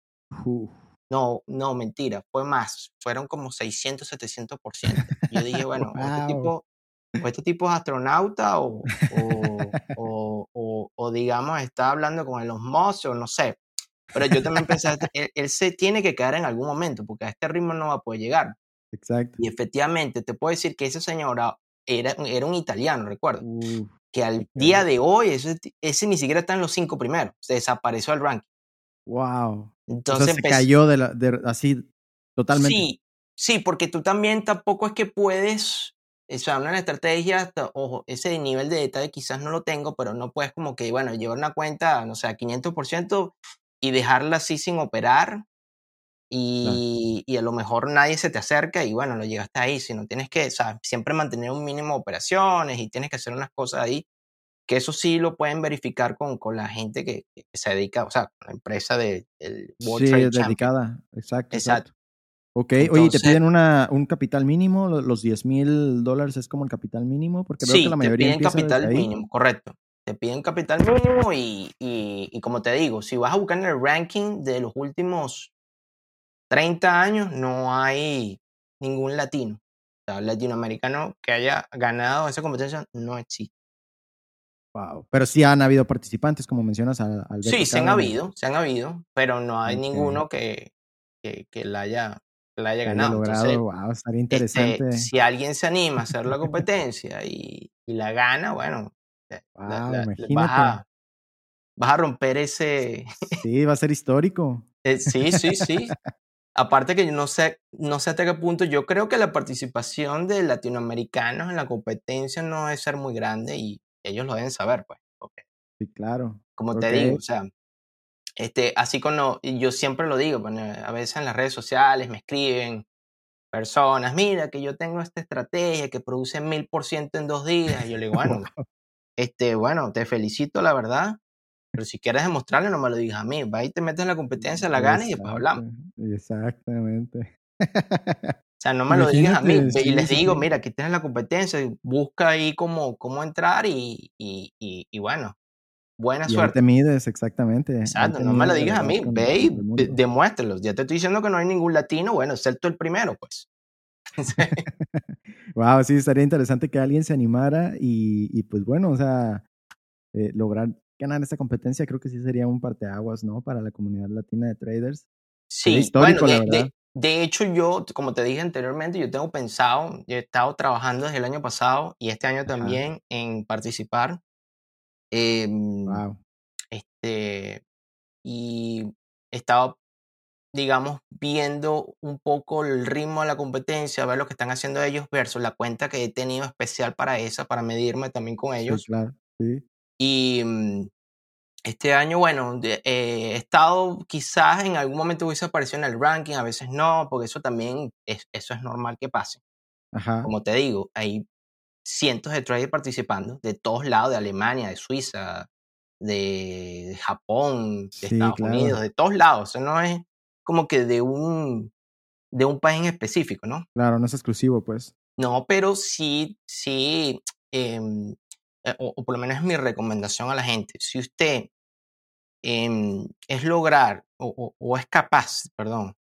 Uf. No, no, mentira, fue más, fueron como 600, 700%. Yo dije, bueno, o este Wow. tipo, este tipo es astronauta o, o, o, o- o, digamos está hablando con Elon Musk o no sé. Pero yo también <laughs> pensé, él, él se tiene que quedar en algún momento porque a este ritmo no va a poder llegar. Exacto. Y efectivamente, te puedo decir que esa señora era, era un italiano, recuerdo, que al día de hoy ese, ni siquiera está en los cinco primeros, se desapareció del ranking. Wow. O Entonces sea, se cayó de la, de- así totalmente. Sí, sí, porque tú también tampoco es que puedes, o sea, una estrategia, hasta- ojo, ese nivel de detalle quizás no lo tengo, pero no puedes como que, bueno, llevar una cuenta, no sé, a 500% y dejarla así sin operar y, y a lo mejor nadie se te acerca y bueno, lo llegaste ahí, sino tienes que, o sea, siempre mantener un mínimo de operaciones y tienes que hacer unas cosas ahí, que eso sí lo pueden verificar con, con la gente que, que se dedica, o sea, con la empresa de- del World Sí, Trade es Champion. dedicada. Exacto, Exacto. exacto. Ok, oye, ¿y te piden una, un capital mínimo? ¿Lo- ¿Los 10 mil dólares es como el capital mínimo? Porque veo Sí, que la te mayoría piden empieza capital desde ahí. mínimo, correcto. Te piden capital mínimo y, y, y como te digo, si vas a buscar en el ranking de los últimos 30 años, no hay ningún latino. O sea, latinoamericano que haya ganado esa competencia no existe. Wow. Pero sí han habido participantes, como mencionas al, al Sí, se han habido, se han habido, pero no hay ninguno que, que, que la haya, que la haya ganado. logrado. Entonces, wow, estaría este, si alguien se anima a hacer la competencia y, y la gana, bueno, Wow, la- la- imagínate. vas, a, vas a romper ese... Sí, va a ser histórico. <laughs> eh, sí, sí, sí. Aparte que yo no sé, no sé hasta qué punto, yo creo que la participación de latinoamericanos en la competencia no debe ser muy grande y ellos lo deben saber, pues. Sí, claro. como te digo, o sea, este, así como y yo siempre lo digo, bueno, a veces en las redes sociales me escriben personas, mira que yo tengo esta estrategia que produce mil por ciento en dos días. Y yo le digo, bueno, <laughs> este, bueno, te felicito, la verdad, pero si quieres demostrarle, no me lo digas a mí, va y te metes en la competencia, la ganas y después hablamos. Exactamente. O sea, no <laughs> me lo digas a mí. Y les digo, mira, aquí tienes la competencia, busca ahí cómo, cómo entrar y, y, y, y bueno, buena Y ahí suerte. te mides, exactamente. Exacto, no me lo digas a mí, ve y con el de- mundo. demuéstralo. Ya te estoy diciendo que no hay ningún latino, bueno, excepto el primero, pues. <laughs> Wow, <laughs> sí, estaría interesante que alguien se animara y, y pues bueno, o sea, eh, lograr ganar esta competencia creo que sí sería un parteaguas, ¿no? Para la comunidad latina de traders. Sí, histórico, bueno, la de, verdad. de- de hecho yo, como te dije anteriormente, yo tengo pensado, yo he estado trabajando desde el año pasado y este año también en participar. em, Wow. este, y he estado, digamos, viendo un poco el ritmo de la competencia, ver lo que están haciendo ellos versus la cuenta que he tenido especial para esa, para medirme también con Sí, ellos. claro. Sí. Y mm, este año, bueno, eh, he estado quizás en algún momento hubiese aparecido en el ranking, a veces no, porque eso también es, eso es normal que pase. Ajá. Como te digo, hay cientos de traders participando de todos lados, de Alemania, de Suiza, de, de Japón, de Sí, Estados claro. Unidos, de todos lados. Eso no es como que de un, de un país en específico, ¿no? Claro, no es exclusivo, pues. No, pero sí, sí, em, eh, o, o por lo menos es mi recomendación a la gente. Si usted em, es lograr o, o- o es capaz, perdón,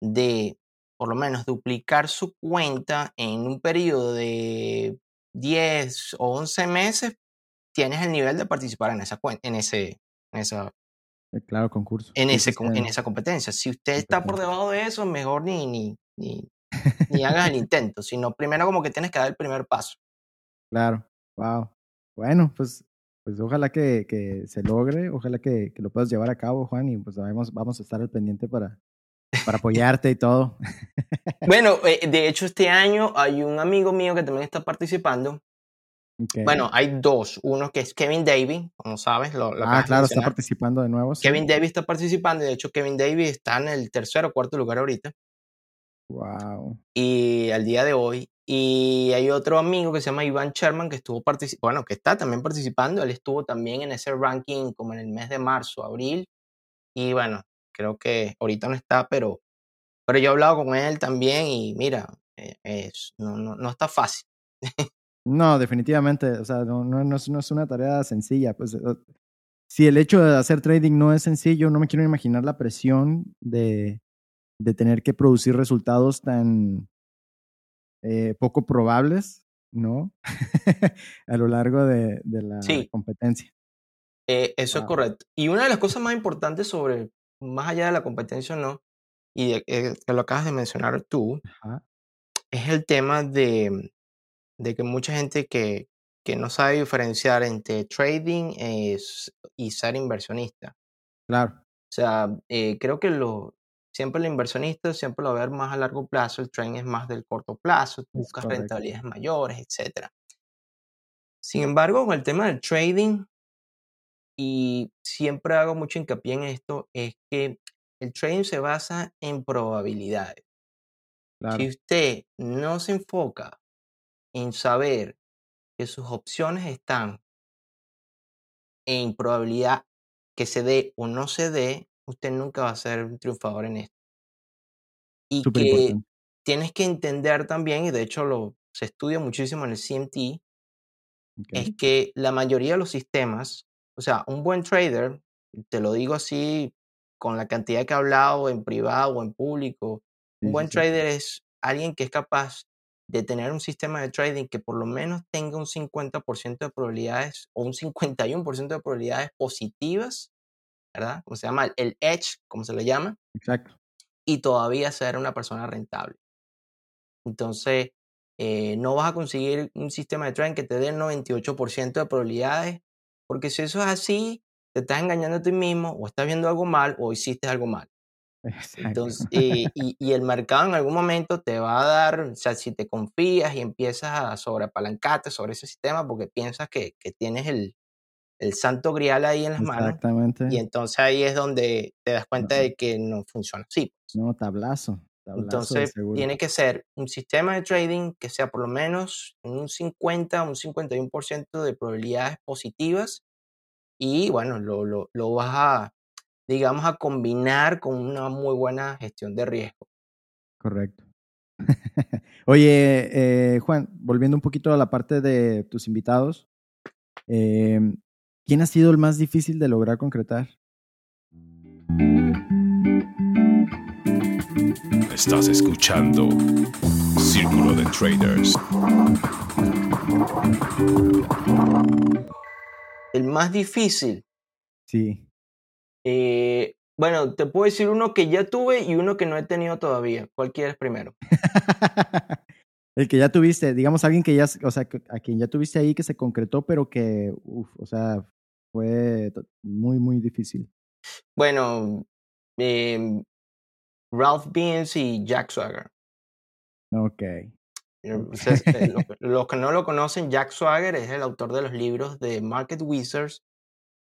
de por lo menos duplicar su cuenta en un periodo de 10 o 11 meses, tienes el nivel de participar en esa cuenta, en ese, en esa, claro, concurso. en ese, en esa competencia. Si usted está por debajo de eso, mejor ni, ni, ni, ni hagas el <laughs> intento, sino primero como que tienes que dar el primer paso. Claro. Wow. Bueno, pues, pues ojalá que, que se logre, ojalá que, que lo puedas llevar a cabo, Juan, y pues vamos, vamos a estar al pendiente para, para <laughs> apoyarte y todo. Bueno, eh, de hecho este año hay un amigo mío que también está participando. Bueno, hay dos. Uno que es Kevin Davy, como sabes, lo, lo ah, claro, está participando de nuevo. sí. Kevin Davy está participando y de hecho Kevin Davy está en el tercer o cuarto lugar ahorita. Wow. Y al día de hoy. Y hay otro amigo que se llama Iván Sherman que estuvo participando, bueno, que está también participando. Él estuvo también en ese ranking como en el mes de marzo, abril. Y bueno, creo que ahorita no está, pero, pero yo he hablado con él también y mira, eh, es, no, no, no está fácil. <laughs> No, definitivamente, o sea, no, no, no, es, no, es, una tarea sencilla. Pues, si el hecho de hacer trading no es sencillo, no me quiero imaginar la presión de, de tener que producir resultados tan eh, poco probables, ¿no? <laughs> a lo largo de, de la sí. competencia. Eh, eso es correcto. Y una de las cosas más importantes sobre, más allá de la competencia o no, y de, eh, que lo acabas de mencionar tú, Ajá. es el tema de, de que mucha gente que, que no sabe diferenciar entre trading es, y ser inversionista. Claro. O sea, eh, creo que lo, siempre el inversionista siempre lo va a ver más a largo plazo, el trading es más del corto plazo, buscas rentabilidades mayores, etc. Sin embargo, con el tema del trading, y siempre hago mucho hincapié en esto, es que el trading se basa en probabilidades. Claro. Si usted no se enfoca en saber que sus opciones están en probabilidad que se dé o no se dé, usted nunca va a ser un triunfador en esto. Y que importante. tienes que entender también, y de hecho lo, se estudia muchísimo en el CMT, Okay. es que la mayoría de los sistemas, o sea, un buen trader, te lo digo así con la cantidad que he hablado en privado o en público, Sí, un buen sí. trader es alguien que es capaz de tener un sistema de trading que por lo menos tenga un 50% de probabilidades o un 51% de probabilidades positivas, ¿verdad? Como se llama el edge, como se le llama, Exacto. y todavía ser una persona rentable. Entonces, eh, no vas a conseguir un sistema de trading que te dé el 98% de probabilidades, porque si eso es así, te estás engañando a ti mismo, o estás viendo algo mal, o hiciste algo mal. Exacto. Entonces, eh, y, y, el mercado en algún momento te va a dar, o sea, si te confías y empiezas a sobreapalancarte sobre ese sistema porque piensas que, que tienes el, el, santo grial ahí en las manos. Exactamente. Y entonces ahí es donde te das cuenta no. de que no funciona así. Pues. No, tablazo. tablazo entonces, tiene que ser un sistema de trading que sea por lo menos un 50, un 51% de probabilidades positivas. Y bueno, lo, lo, lo vas a digamos, a combinar con una muy buena gestión de riesgo. Correcto. <laughs> Oye, eh, Juan, volviendo un poquito a la parte de tus invitados, eh, ¿quién ha sido el más difícil de lograr concretar? Estás escuchando Círculo de Traders. El más difícil. Sí. Eh, bueno, te puedo decir uno que ya tuve y uno que no he tenido todavía. ¿Cuál quieres primero? <laughs> el que ya tuviste, digamos, alguien que ya, o sea, a quien ya tuviste ahí que se concretó, pero que, o sea, fue muy, muy difícil. Bueno, eh, Ralph Beans y Jack Swagger. Ok. Eh, los, <laughs> los, que no lo conocen, Jack Swagger es el autor de los libros de Market Wizards,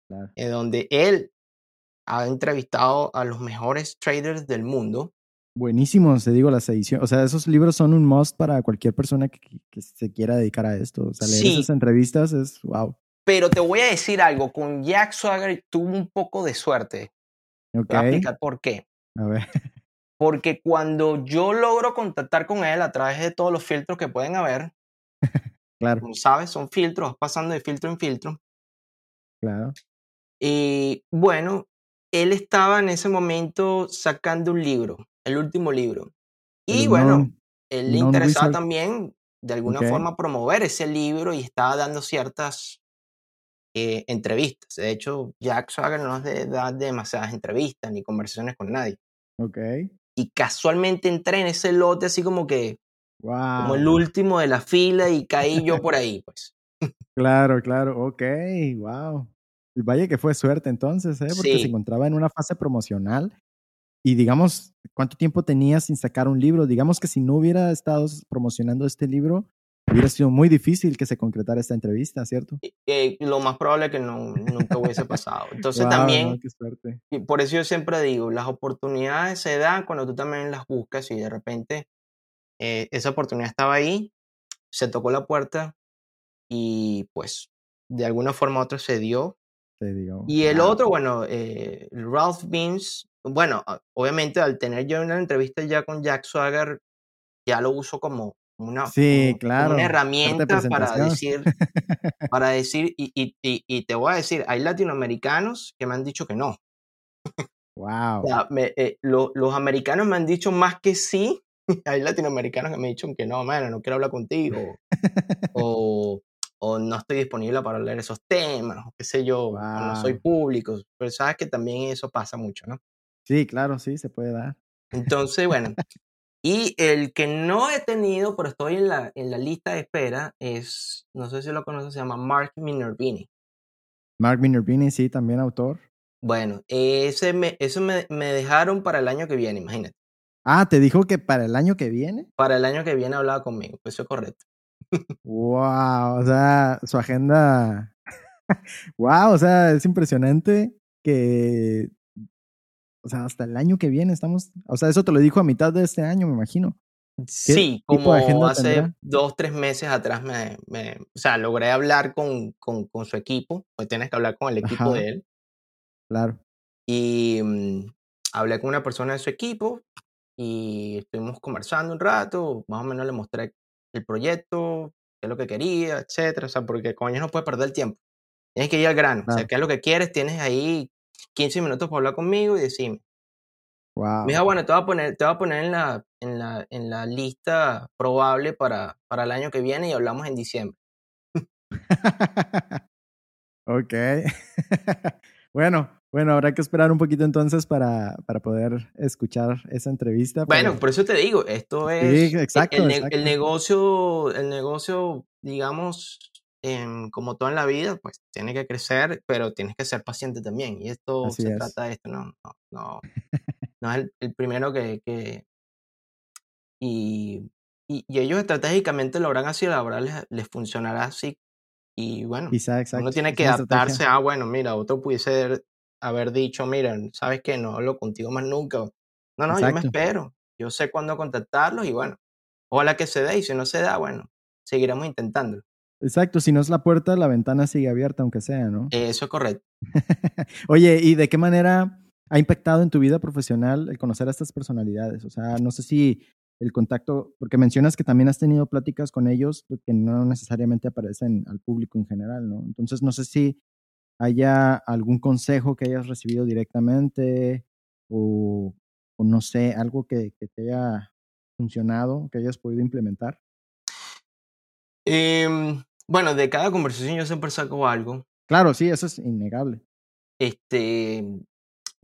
claro. en donde él ha entrevistado a los mejores traders del mundo. Buenísimos, te digo, las ediciones. O sea, esos libros son un must para cualquier persona que, que se quiera dedicar a esto. O sea, leer sí, esas entrevistas es wow. Pero te voy a decir algo, con Jack Swagger tuvo un poco de suerte. Ok. Te voy a explicar por qué. A ver. <laughs> Porque cuando yo logro contactar con él a través de todos los filtros que pueden haber, claro. como sabes, son filtros, pasando de filtro en filtro. Claro. Y bueno, él estaba en ese momento sacando un libro, el último libro. Y bueno, él le interesaba también de alguna forma promover ese libro y estaba dando ciertas eh, entrevistas. De hecho, Jack Swagger no de dar demasiadas entrevistas ni conversaciones con nadie. Ok. Y casualmente entré en ese lote así como que, Wow. como el último de la fila y caí yo <laughs> por ahí, pues. Claro, claro. Ok. Wow. Y vaya que fue suerte entonces, ¿eh? Porque Sí. se encontraba en una fase promocional. Y digamos, ¿cuánto tiempo tenía sin sacar un libro? Digamos que si no hubiera estado promocionando este libro, hubiera sido muy difícil que se concretara esta entrevista, ¿cierto? Eh, lo más probable es que no, nunca hubiese pasado. Entonces Wow, también, no, qué suerte. y por eso yo siempre digo, las oportunidades se dan cuando tú también las buscas y de repente eh, esa oportunidad estaba ahí, se tocó la puerta y pues de alguna forma u otra se dio. Te digo. Y el otro, bueno, eh, Ralph Beams, bueno, a- obviamente al tener yo una entrevista ya con Jack Swagger, ya lo uso como una, Sí, como- como claro, una herramienta para decir, <laughs> para decir, y, y, y, y te voy a decir, hay latinoamericanos que me han dicho que no. Wow. O sea, me- eh, lo- los americanos me han dicho más que sí. <laughs> Hay latinoamericanos que me han dicho que no, mano, no quiero hablar contigo. <laughs> o, o no estoy disponible para hablar esos temas, o qué sé yo, no soy público. Pero sabes que también eso pasa mucho, ¿no? Sí, claro, sí, se puede dar. Entonces, bueno. <laughs> Y el que no he tenido, pero estoy en la, en la lista de espera, es, no sé si lo conoces, se llama Mark Minervini. Mark Minervini, sí, también autor. Bueno, ese me, eso me, me dejaron para el año que viene, imagínate. Ah, te dijo que para el año que viene. Para el año que viene hablaba conmigo, eso es correcto. Wow, o sea, su agenda. <laughs> wow, o sea, es impresionante que. O sea, hasta el año que viene estamos. O sea, eso te lo dijo a mitad de este año, me imagino. Sí, como hace tendrá? dos, tres meses atrás me, me- o sea, logré hablar con, con, con su equipo, pues tienes que hablar con el equipo Ajá. de él, Claro. y mm, hablé con una persona de su equipo y estuvimos conversando un rato, más o menos le mostré el proyecto, qué es lo que quería, etcétera, o sea, porque con ellos no puedes perder el tiempo, tienes que ir al grano, o sea, qué es lo que quieres, tienes ahí 15 minutos para hablar conmigo y decirme. Wow. Me dijo, bueno, te voy a poner, te voy a poner en la, en la, en la lista probable para, para el año que viene y hablamos en diciembre. <laughs> ok. <laughs> bueno, bueno, habrá que esperar un poquito entonces para, para poder escuchar esa entrevista. Bueno, pero- por eso te digo, esto es Sí, exacto, el, exacto. el negocio, el negocio, digamos, em, como todo en la vida, pues tiene que crecer, pero tienes que ser paciente también. Y esto Así se es. trata de esto, no, no, no, <laughs> no es el, el primero que, que y, y, y ellos estratégicamente lo habrán así, la verdad les, les funcionará así. Y bueno, Quizá, exacto. uno tiene que adaptarse a, bueno, mira, otro pudiese haber dicho, mira, sabes que no hablo contigo más nunca. No, no, yo me espero. Yo sé cuándo contactarlos y bueno, ojalá que se dé y si no se da, bueno, seguiremos intentándolo. Exacto, si no es la puerta, la ventana sigue abierta, aunque sea, ¿no? Eso es correcto. <laughs> Oye, ¿y de qué manera ha impactado en tu vida profesional el conocer a estas personalidades? O sea, no sé si el contacto, porque mencionas que también has tenido pláticas con ellos pues, que no necesariamente aparecen al público en general, ¿no? Entonces, no sé si haya algún consejo que hayas recibido directamente o, o no sé, algo que, que te haya funcionado, que hayas podido implementar. Em, bueno, de cada conversación yo siempre saco algo. Claro, sí, eso es innegable. Este,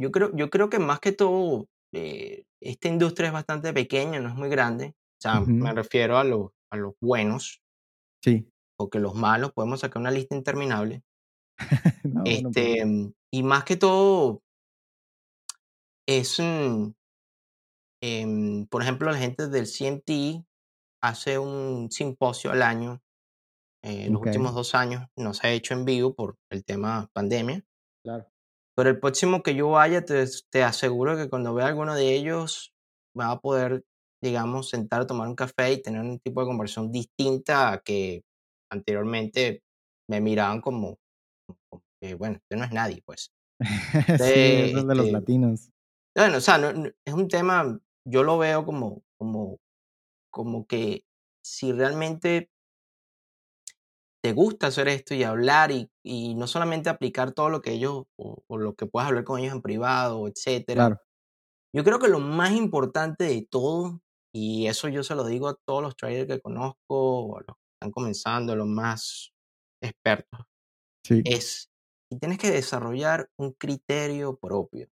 yo creo, yo creo que más que todo, eh, esta industria es bastante pequeña, no es muy grande. O sea, me refiero a, los a los buenos, Sí. porque los malos podemos sacar una lista interminable. <laughs> No, bueno, pues, Este, mm, y más que todo, es, mm, em, por ejemplo, la gente del CMT hace un simposio al año. eh, los Ok. últimos dos años no se ha hecho en vivo por el tema pandemia. claro. Pero el próximo que yo vaya, te, te aseguro que cuando vea alguno de ellos, va a poder, digamos, sentar a tomar un café y tener un tipo de conversación distinta a que anteriormente me miraban como, bueno, usted no es nadie, pues. <laughs> sí, eso es de los este, latinos. Bueno, o sea, no- no- es un tema, yo lo veo como, como, como que si realmente te gusta hacer esto y hablar y, y no solamente aplicar todo lo que ellos o, o lo que puedas hablar con ellos en privado, etcétera. Claro. Yo creo que lo más importante de todo, y eso yo se lo digo a todos los traders que conozco, o a los que están comenzando, los más expertos, Sí, es que tienes que desarrollar un criterio propio.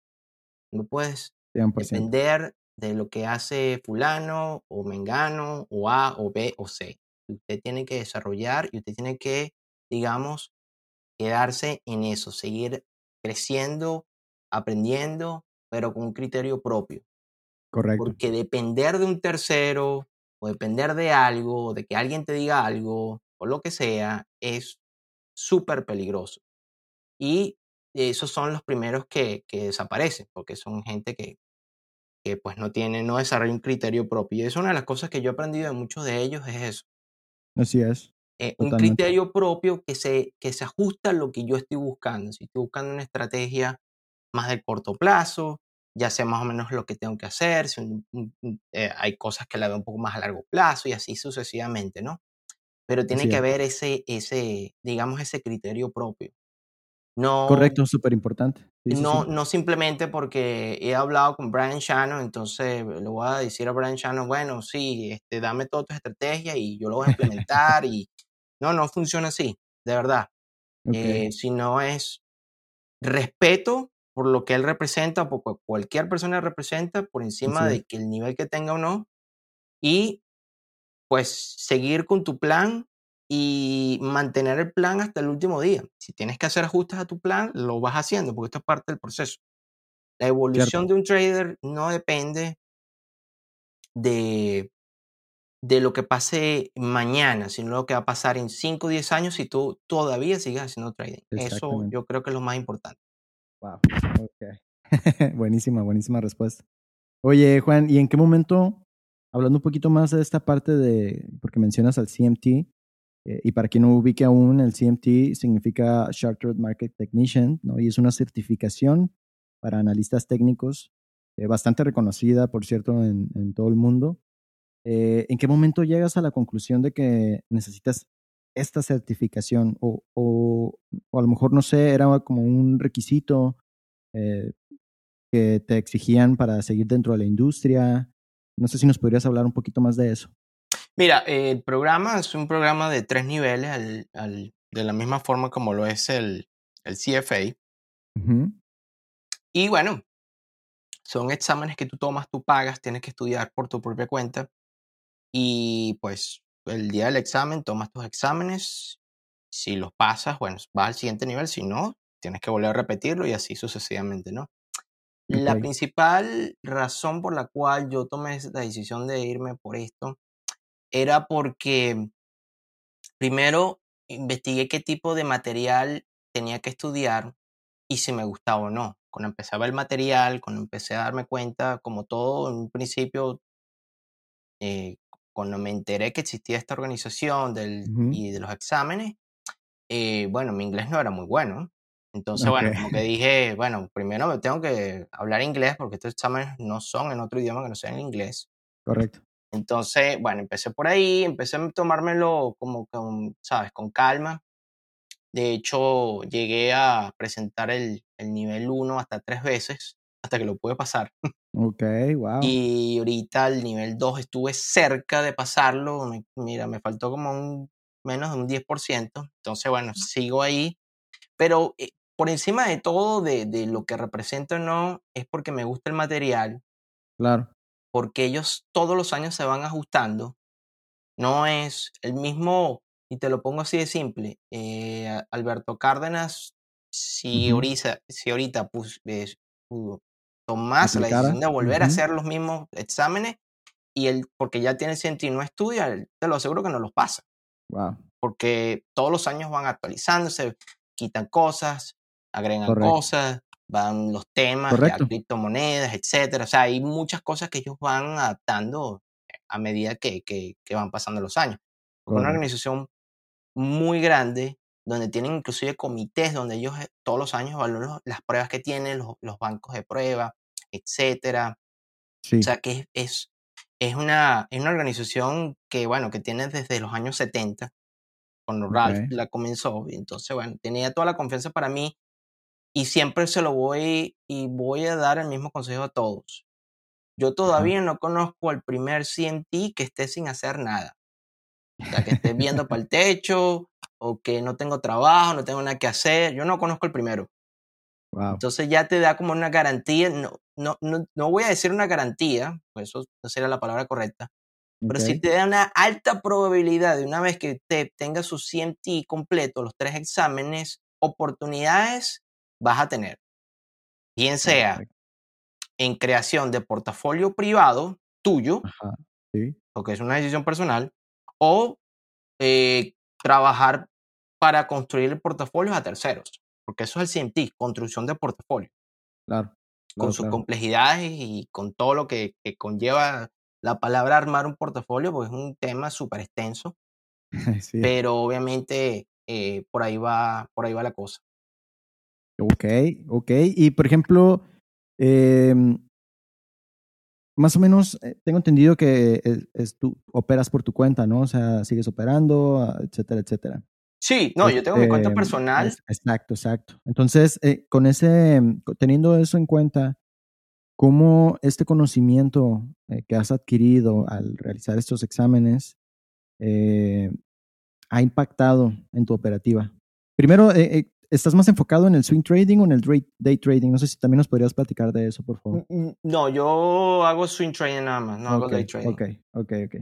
No puedes 100%. depender de lo que hace fulano o mengano o A o B o C. Usted tiene que desarrollar y usted tiene que, digamos, quedarse en eso, seguir creciendo, aprendiendo, pero con un criterio propio. Correcto. Porque depender de un tercero o depender de algo, de que alguien te diga algo, o lo que sea, es súper peligroso. Y esos son los primeros que, que desaparecen, porque son gente que, que pues no tiene, no desarrolla un criterio propio. Y es una de las cosas que yo he aprendido de muchos de ellos, es eso. Así es. Eh, un criterio propio que se, que se ajusta a lo que yo estoy buscando. Si estoy buscando una estrategia más de corto plazo, ya sé más o menos lo que tengo que hacer, si eh, hay cosas que la veo un poco más a largo plazo y así sucesivamente, ¿no? Pero tiene que haber ese, ese, digamos, ese criterio propio. No, Correcto, súper importante. no, no simplemente porque he hablado con Brian Shannon, entonces le voy a decir a Brian Shannon, bueno, sí, este, dame toda tu estrategia y yo lo voy a implementar <laughs> y no, no funciona así, de verdad. Eh, si no es respeto por lo que él representa, por cualquier persona representa, por encima de que el nivel que tenga o no, y pues seguir con tu plan y mantener el plan hasta el último día. Si tienes que hacer ajustes a tu plan, lo vas haciendo, porque esto es parte del proceso. La evolución de un trader no depende de, de lo que pase mañana, sino lo que va a pasar en 5 o 10 años si tú todavía sigues haciendo trading. Eso yo creo que es lo más importante. Wow. <laughs> buenísima, buenísima respuesta. Oye, Juan, ¿y en qué momento, hablando un poquito más de esta parte de, porque mencionas al CMT, eh, y para quien no ubique aún, el CMT significa Chartered Market Technician, ¿no? Y es una certificación para analistas técnicos, eh, bastante reconocida, por cierto, en, todo el mundo. Eh, ¿En qué momento llegas a la conclusión de que necesitas esta certificación? O, o, a lo mejor, no sé, era como un requisito que te exigían para seguir dentro de la industria. No sé si nos podrías hablar un poquito más de eso. Mira, el programa es un programa de tres niveles, al, al, de la misma forma como lo es el, el CFA. Y bueno, son exámenes que tú tomas, tú pagas, tienes que estudiar por tu propia cuenta. Y pues el día del examen tomas tus exámenes. Si los pasas, bueno, vas al siguiente nivel. Si no, tienes que volver a repetirlo y así sucesivamente, ¿no? La principal razón por la cual yo tomé la decisión de irme por esto era porque primero investigué qué tipo de material tenía que estudiar y si me gustaba o no. Cuando empecé a ver el material, cuando empecé a darme cuenta, como todo en un principio, eh, cuando me enteré que existía esta organización del, y de los exámenes, eh, bueno, mi inglés no era muy bueno. Entonces, bueno, como que dije, bueno, primero me tengo que hablar inglés porque estos exámenes no son en otro idioma que no sea en inglés. Correcto. Entonces, bueno, empecé por ahí, empecé a tomármelo como, con, ¿sabes? Con calma. De hecho, llegué a presentar el, el nivel 1 hasta tres veces, hasta que lo pude pasar. <laughs> Ok, wow. Y ahorita el nivel 2 estuve cerca de pasarlo. Mira, me faltó como un menos de un 10%. Entonces, bueno, sigo ahí. Pero eh, por encima de todo, de, de lo que represento o no, es porque me gusta el material. Claro porque ellos todos los años se van ajustando. No es el mismo, y te lo pongo así de simple, eh, Alberto Cárdenas, si, ahorita, si ahorita pues, tomas la decisión de volver a hacer los mismos exámenes, y él, porque ya tiene ciento y no estudia, te lo aseguro que no los pasa. Porque todos los años van actualizándose, quitan cosas, agregan cosas, van los temas, criptomonedas, etcétera. O sea, hay muchas cosas que ellos van adaptando a medida que, que, van pasando los años. Una organización muy grande donde tienen inclusive comités donde ellos eh, todos los años evalúan las pruebas que tienen, los, los bancos de prueba, etcétera. O sea, que es, es, una, es una organización que, bueno, que tiene desde los años 70, cuando Ralph la comenzó. Entonces, bueno, tenía toda la confianza para mí y siempre se lo voy y voy a dar el mismo consejo a todos. Yo todavía no conozco al primer CMT que esté sin hacer nada. O sea, que esté viendo para el techo o que no tengo trabajo, no tengo nada que hacer. Yo no conozco el primero. Entonces ya te da como una garantía. No, no, no, voy a decir una garantía, pues eso no sería la palabra correcta. Pero sí te da una alta probabilidad de una vez que te tenga su CMT completo, los tres exámenes, oportunidades vas a tener, bien sea en creación de portafolio privado tuyo, porque es una decisión personal, o eh, trabajar para construir portafolios a terceros, porque eso es el CMT, construcción de portafolio. Claro. con sus complejidades y con todo lo que, que, conlleva la palabra armar un portafolio, porque es un tema súper extenso, <laughs> pero obviamente eh, por, ahí va, por ahí va la cosa. Ok, ok. Y por ejemplo, eh, más o menos eh, tengo entendido que es, tú operas por tu cuenta, ¿no? O sea, sigues operando, ah, etcétera, etcétera. Sí, no, yo tengo mi cuenta Este, personal. es- Exacto, exacto. Entonces, eh, con ese, teniendo eso en cuenta, ¿cómo este conocimiento eh, que has adquirido al realizar estos exámenes ha impactado en tu operativa? Primero, eh, ¿estás más enfocado en el swing trading o en el day, trading? No sé si también nos podrías platicar de eso, por favor. Mm, mm, No, yo hago swing trading nada más, no hago Ok, day trading. ok, ok, ok.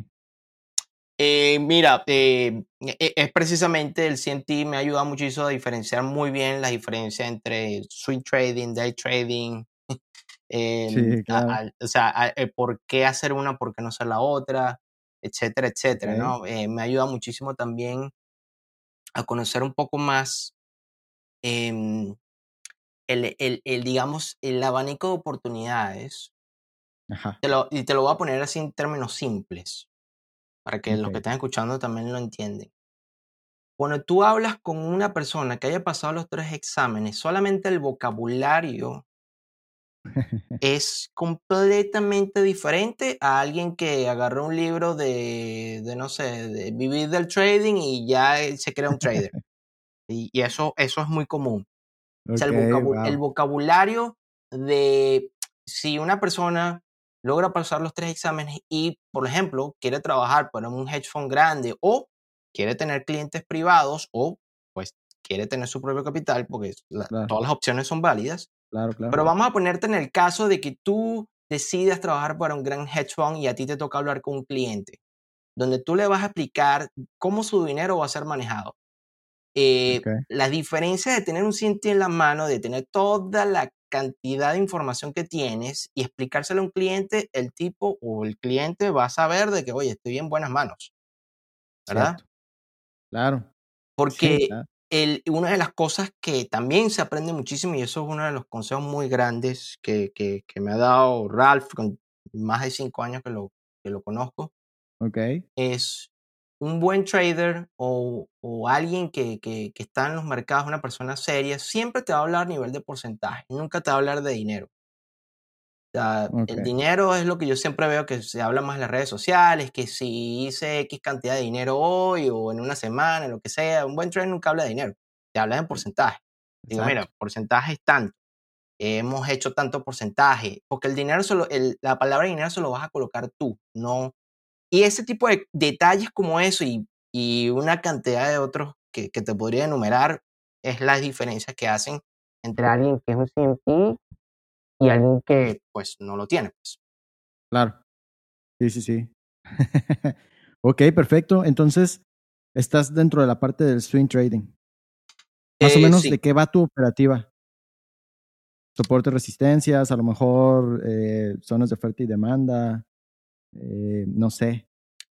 Eh, mira, eh, e- es precisamente el CNT me ha ayudado muchísimo a diferenciar muy bien la diferencia entre swing trading, day trading, <laughs> eh, Sí, claro. a- o sea, a- por qué hacer una, por qué no hacer la otra, etcétera, etcétera. ¿no? Eh, me ayuda muchísimo también a conocer un poco más em, el, el- el, digamos, el abanico de oportunidades Ajá. te lo- y te lo voy a poner así en términos simples, para que los que están escuchando también lo entienden. Cuando tú hablas con una persona que haya pasado los tres exámenes, solamente el vocabulario <laughs> es completamente diferente a alguien que agarró un libro de, de, no sé, de vivir del trading y ya él se crea un trader. Y, y eso, eso es muy común. O sea, el, vocabulario de si una persona logra pasar los tres exámenes y, por ejemplo, quiere trabajar para un hedge fund grande o quiere tener clientes privados o pues quiere tener su propio capital porque la- Claro. todas las opciones son válidas. Claro, claro. Pero vamos a ponerte en el caso de que tú decidas trabajar para un gran hedge fund y a ti te toca hablar con un cliente, donde tú le vas a explicar cómo su dinero va a ser manejado. Eh, Ok. La diferencia de tener un CNT en la mano, de tener toda la cantidad de información que tienes y explicárselo a un cliente, el tipo o el cliente va a saber de que, oye, estoy en buenas manos. ¿Verdad? Cierto. Claro. Porque Sí, claro. el- una de las cosas que también se aprende muchísimo, y eso es uno de los consejos muy grandes que, que- que me ha dado Ralph con más de cinco años que lo, que lo conozco, Ok. es un buen trader o, o alguien que, que- que está en los mercados, una persona seria, siempre te va a hablar a nivel de porcentaje, nunca te va a hablar de dinero. O sea, el dinero es lo que yo siempre veo que se habla más en las redes sociales, que si hice X cantidad de dinero hoy o en una semana, lo que sea, un buen trader nunca habla de dinero, te habla en porcentaje. Digo, mira, porcentaje es tanto, hemos hecho tanto porcentaje, porque el dinero, solo, el- la palabra dinero se lo vas a colocar tú, no. Y ese tipo de detalles como eso y, y una cantidad de otros que, que te podría enumerar es las diferencias que hacen entre alguien que es un CMT y alguien que pues no lo tiene. Pues. Claro. Sí, sí, sí. <laughs> ok, perfecto. Entonces, estás dentro de la parte del swing trading. Más o Eh, menos, sí. ¿de qué va tu operativa? Soporte, resistencias, a lo mejor eh, zonas de oferta y demanda, eh, no sé.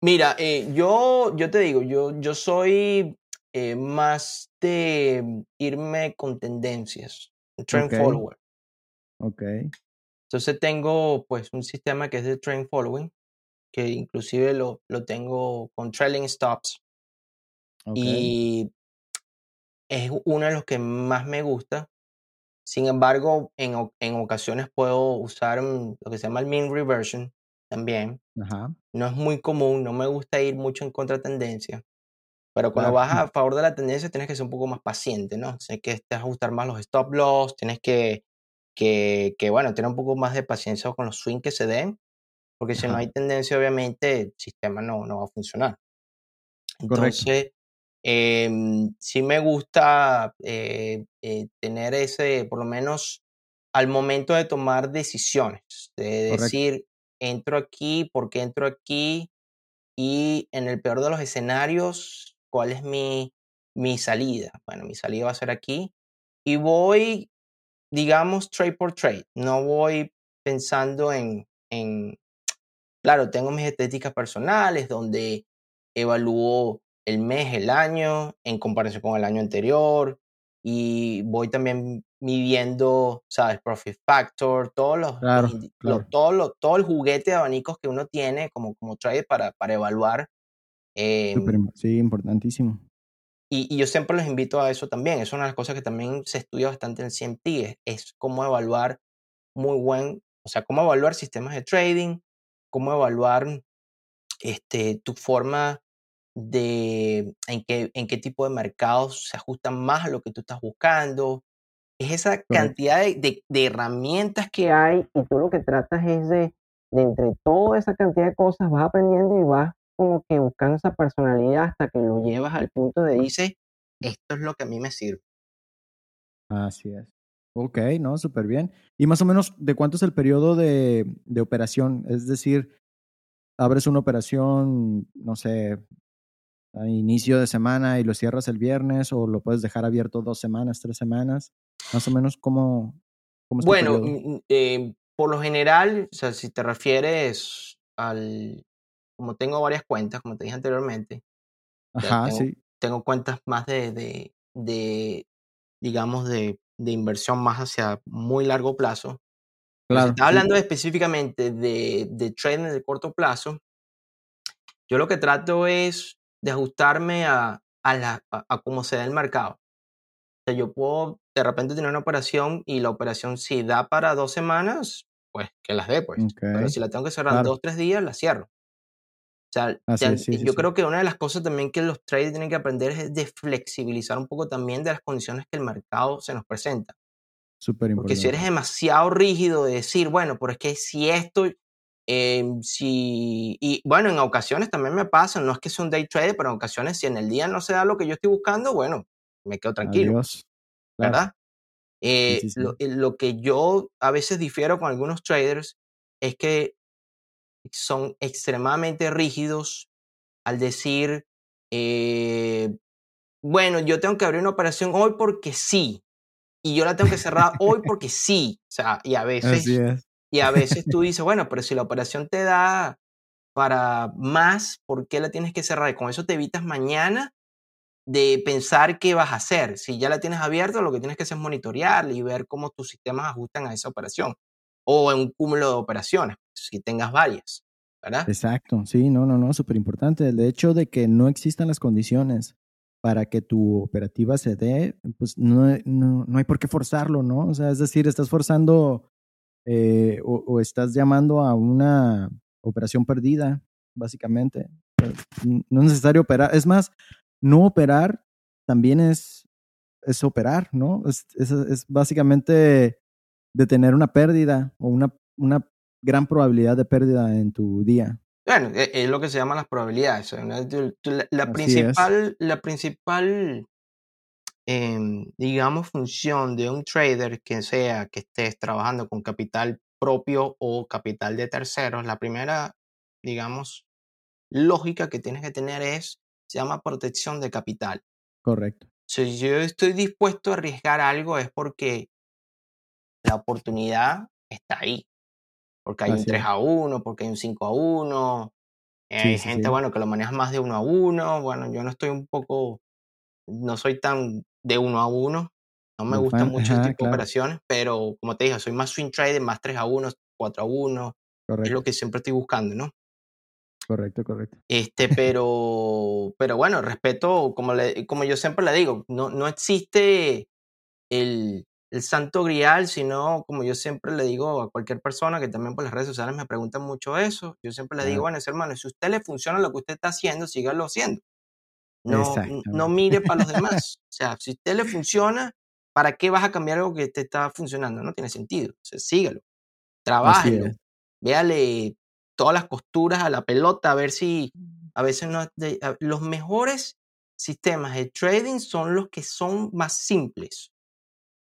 Mira, eh, yo, yo te digo, yo, yo soy eh, más de irme con tendencias, trend Ok. follower. Ok, Entonces tengo pues un sistema que es de trend following, que inclusive lo, lo tengo con trailing stops ok. y es uno de los que más me gusta. Sin embargo, en, en ocasiones puedo usar mm, lo que se llama el mean reversion también. Ajá. No es muy común, no me gusta ir mucho en contra tendencia. Pero cuando Claro. vas a favor de la tendencia tienes que ser un poco más paciente, ¿no? Sé que te ajustar más los stop loss, tienes que, que, que, bueno, tener un poco más de paciencia con los swings que se den, porque si no hay tendencia, obviamente, el sistema no, no va a funcionar. Entonces, em, sí me gusta eh, eh, tener ese, por lo menos al momento de tomar decisiones, de Correcto. decir, entro aquí, ¿por qué entro aquí? Y en el peor de los escenarios, ¿cuál es mi, mi salida? Bueno, mi salida va a ser aquí. Y voy, digamos, trade por trade. No voy pensando en, en, claro, tengo mis estéticas personales donde evalúo el mes, el año, en comparación con el año anterior, y voy también midiendo, ¿sabes? Profit Factor, todos los, Claro, los todo, lo- todo el juguete de abanicos que uno tiene como, como trader para, para evaluar. im- sí, importantísimo. y, y yo siempre los invito a eso también. Es una de las cosas que también se estudia bastante en CMT, es, es cómo evaluar muy buen, o sea, cómo evaluar sistemas de trading, cómo evaluar este, tu forma de en qué, en qué tipo de mercados se ajustan más a lo que tú estás buscando. Es esa cantidad de, de- de herramientas que hay y tú lo que tratas es de, de entre toda esa cantidad de cosas vas aprendiendo y vas como que buscando esa personalidad hasta que lo llevas al punto de dices, esto es lo que a mí me sirve. Así es. Ok, no, súper bien. Y más o menos, ¿de cuánto es el periodo de, de operación? Es decir, abres una operación, no sé, a inicio de semana y lo cierras el viernes o lo puedes dejar abierto dos semanas, tres semanas. Más o menos, ¿cómo, cómo Bueno, eh, por lo general, o sea, si te refieres al, como tengo varias cuentas, como te dije anteriormente, Ajá, tengo, sí, tengo cuentas más de, de, de, digamos, de, de inversión más hacia muy largo plazo. Pero si claro, estás sí, hablando específicamente de, de trading de corto plazo, yo lo que trato es de ajustarme a, a, la, a, a cómo se da el mercado. O sea, yo puedo de repente tener una operación y la operación si da para dos semanas, pues que las dé, pues. Pero si la tengo que cerrar claro. dos, tres días, la cierro. O sea, Así ya- es, sí, sí, yo sí. creo que una de las cosas también que los traders tienen que aprender es de flexibilizar un poco también de las condiciones que el mercado se nos presenta. Súper Porque si eres importante. demasiado rígido de decir, bueno, pero es que si esto, eh, si, y bueno, en ocasiones también me pasa, no es que sea un day trader, pero en ocasiones si en el día no se da lo que yo estoy buscando, bueno, me quedo tranquilo, Adiós. ¿Verdad? Eh, sí, sí. lo, eh, lo que yo a veces difiero con algunos traders es que son extremadamente rígidos al decir, eh, bueno, yo tengo que abrir una operación hoy porque sí, y yo la tengo que cerrar hoy <laughs> porque sí. O sea, y a veces, es. y a veces tú <laughs> dices, bueno, pero si la operación te da para más, ¿por qué la tienes que cerrar? Y con eso te evitas mañana de pensar qué vas a hacer. Si ya la tienes abierta, lo que tienes que hacer es monitorearla y ver cómo tus sistemas ajustan a esa operación. O en un cúmulo de operaciones, si tengas varias, ¿verdad? Exacto, sí, no, no, no, súper importante. El hecho de que no existan las condiciones para que tu operativa se dé, pues no, no, no hay por qué forzarlo, ¿no? O sea, es decir, estás forzando eh, o, o estás llamando a una operación perdida, básicamente. Eh, No es necesario operar. Es más, no operar también es, es operar, ¿no? Es, es, es básicamente de tener una pérdida o una, una gran probabilidad de pérdida en tu día. Bueno, e- es lo que se llama las probabilidades. La, principal, la principal, em, digamos, función de un trader que sea que estés trabajando con capital propio o capital de terceros, la primera, digamos, lógica que tienes que tener es, se llama protección de capital. Correcto. Si yo estoy dispuesto a arriesgar algo es porque la oportunidad está ahí. Porque hay un Así 3 es. a 1, porque hay un 5 a 1. eh, Sí, Hay gente, sí. bueno, que lo maneja más de 1 a 1. Bueno, yo no estoy un poco, no soy tan de 1 a 1. No me gustan fan. mucho Ajá, tipo de claro. operaciones, pero como te dije, soy más swing trader, más 3 a 1, 4 a 1. Es lo Correcto, que siempre estoy buscando, ¿no? Correcto, correcto. Este, pero, pero bueno, respeto, como, le, como yo siempre le digo, no, no existe el, el santo grial, sino como yo siempre le digo a cualquier persona que también por las redes sociales me preguntan mucho eso, yo siempre le digo, bueno, ese hermano, si a usted le funciona lo que usted está haciendo, sígalo haciendo. No, no mire para los <laughs> demás. O sea, si a usted le funciona, ¿para qué vas a cambiar algo que te está funcionando? No tiene sentido. O sea, sígalo, trabájelo, véale todas las costuras a la pelota, a ver si a veces no... es de- a- los mejores sistemas de trading son los que son más simples.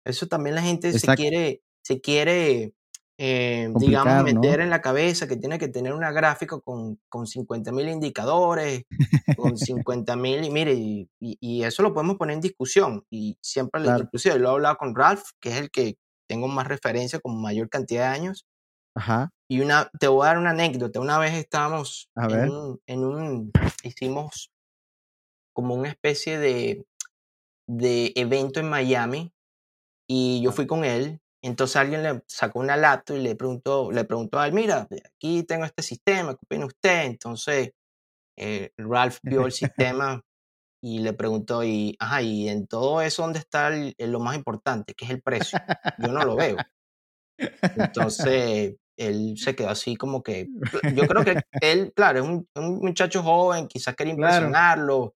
Eso también la gente se quiere, se quiere eh, digamos, meter ¿no? en la cabeza que tiene que tener una gráfica con, con 50 mil indicadores, con <laughs> 50 mil, y mire, y, eso lo podemos poner en discusión. Y siempre, Claro. inclusive lo he hablado con Ralph, que es el que tengo más referencia con mayor cantidad de años, Ajá. Y una, te voy a dar una anécdota. Una vez estábamos A en ver. un, en un, hicimos como una especie de, de evento en Miami y yo fui con él. Entonces alguien le sacó una laptop y le preguntó, le preguntó a él, mira, aquí tengo este sistema, ¿qué opina usted? Entonces eh, Ralph vio el <laughs> sistema y le preguntó, y, ajá, y en todo eso, ¿dónde está el- el- lo más importante, que es el precio? Yo no lo veo. <laughs> Entonces, él se quedó así como que, <laughs> yo creo que él, claro, es un, un muchacho joven, quizás quería Claro. impresionarlo,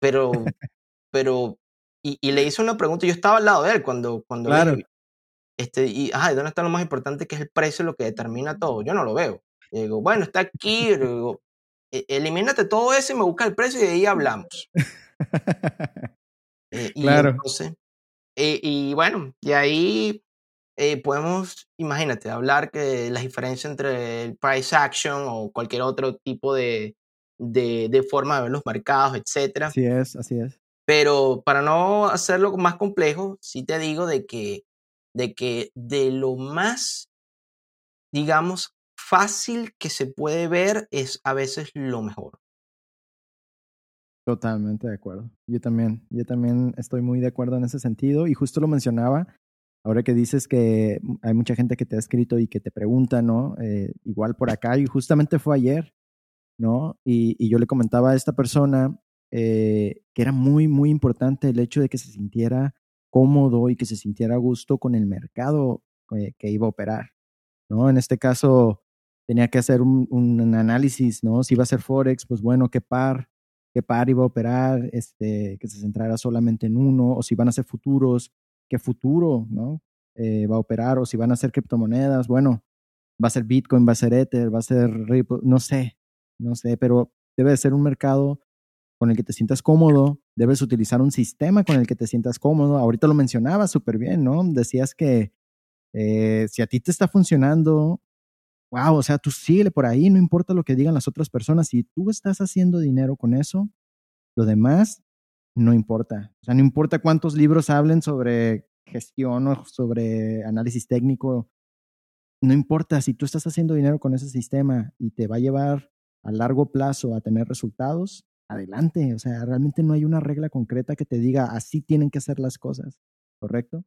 pero, <laughs> pero, y, y le hizo una pregunta, yo estaba al lado de él cuando, cuando Claro. dije, este, y, ajá, ¿y ¿dónde está lo más importante, que es el precio, lo que determina todo? Yo no lo veo. Y digo, bueno, está aquí, digo, "E- elimínate todo eso y me busca el precio y de ahí hablamos. <laughs> Eh, y Claro. entonces, eh, y bueno, y ahí eh, podemos, imagínate, hablar que las diferencias entre el price action o cualquier otro tipo de, de, de forma de ver los mercados, etcétera. Así es, así es. Pero para no hacerlo más complejo, sí te digo de que, de que de lo más, digamos, fácil que se puede ver es a veces lo mejor. Totalmente de acuerdo. Yo también, yo también estoy muy de acuerdo en ese sentido y justo lo mencionaba, ahora que dices que hay mucha gente que te ha escrito y que te pregunta, ¿no? Eh, igual por acá y justamente fue ayer, ¿no? Y, y yo le comentaba a esta persona eh, que era muy, muy importante el hecho de que se sintiera cómodo y que se sintiera a gusto con el mercado eh, que iba a operar, ¿no? En este caso tenía que hacer un, un análisis, ¿no? Si iba a ser Forex, pues bueno, qué par, qué par iba a operar, este, que se centrara solamente en uno, o si van a ser futuros, qué futuro, ¿no? Eh, va a operar, o si van a ser criptomonedas, bueno, va a ser Bitcoin, va a ser Ether, va a ser Ripple, no sé, no sé, pero debe de ser un mercado con el que te sientas cómodo, debes utilizar un sistema con el que te sientas cómodo. Ahorita lo mencionabas súper bien, ¿no? Decías que eh, si a ti te está funcionando, wow, o sea, tú síguele por ahí, no importa lo que digan las otras personas, si tú estás haciendo dinero con eso, lo demás no importa. O sea, no importa cuántos libros hablen sobre gestión o sobre análisis técnico, no importa si tú estás haciendo dinero con ese sistema y te va a llevar a largo plazo a tener resultados, adelante. O sea, realmente no hay una regla concreta que te diga así tienen que hacer las cosas, ¿correcto?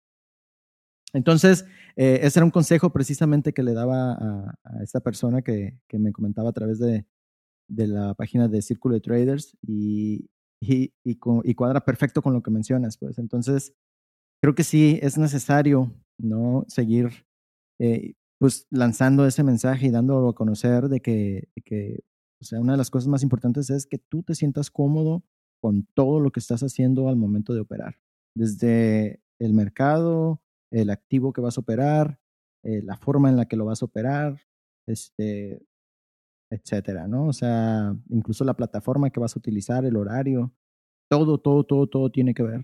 Entonces, eh, ese era un consejo precisamente que le daba a, a esta persona que, que, me comentaba a través de, de, la página de Círculo de Traders y, y, y, cuadra perfecto con lo que mencionas. Pues entonces, creo que sí es necesario no seguir eh, pues lanzando ese mensaje y dándolo a conocer de que, que o sea, una de las cosas más importantes es que tú te sientas cómodo con todo lo que estás haciendo al momento de operar. Desde el mercado, el activo que vas a operar, eh, la forma en la que lo vas a operar, este, etcétera, ¿no? O sea, incluso la plataforma que vas a utilizar, el horario, todo, todo, todo, todo tiene que ver.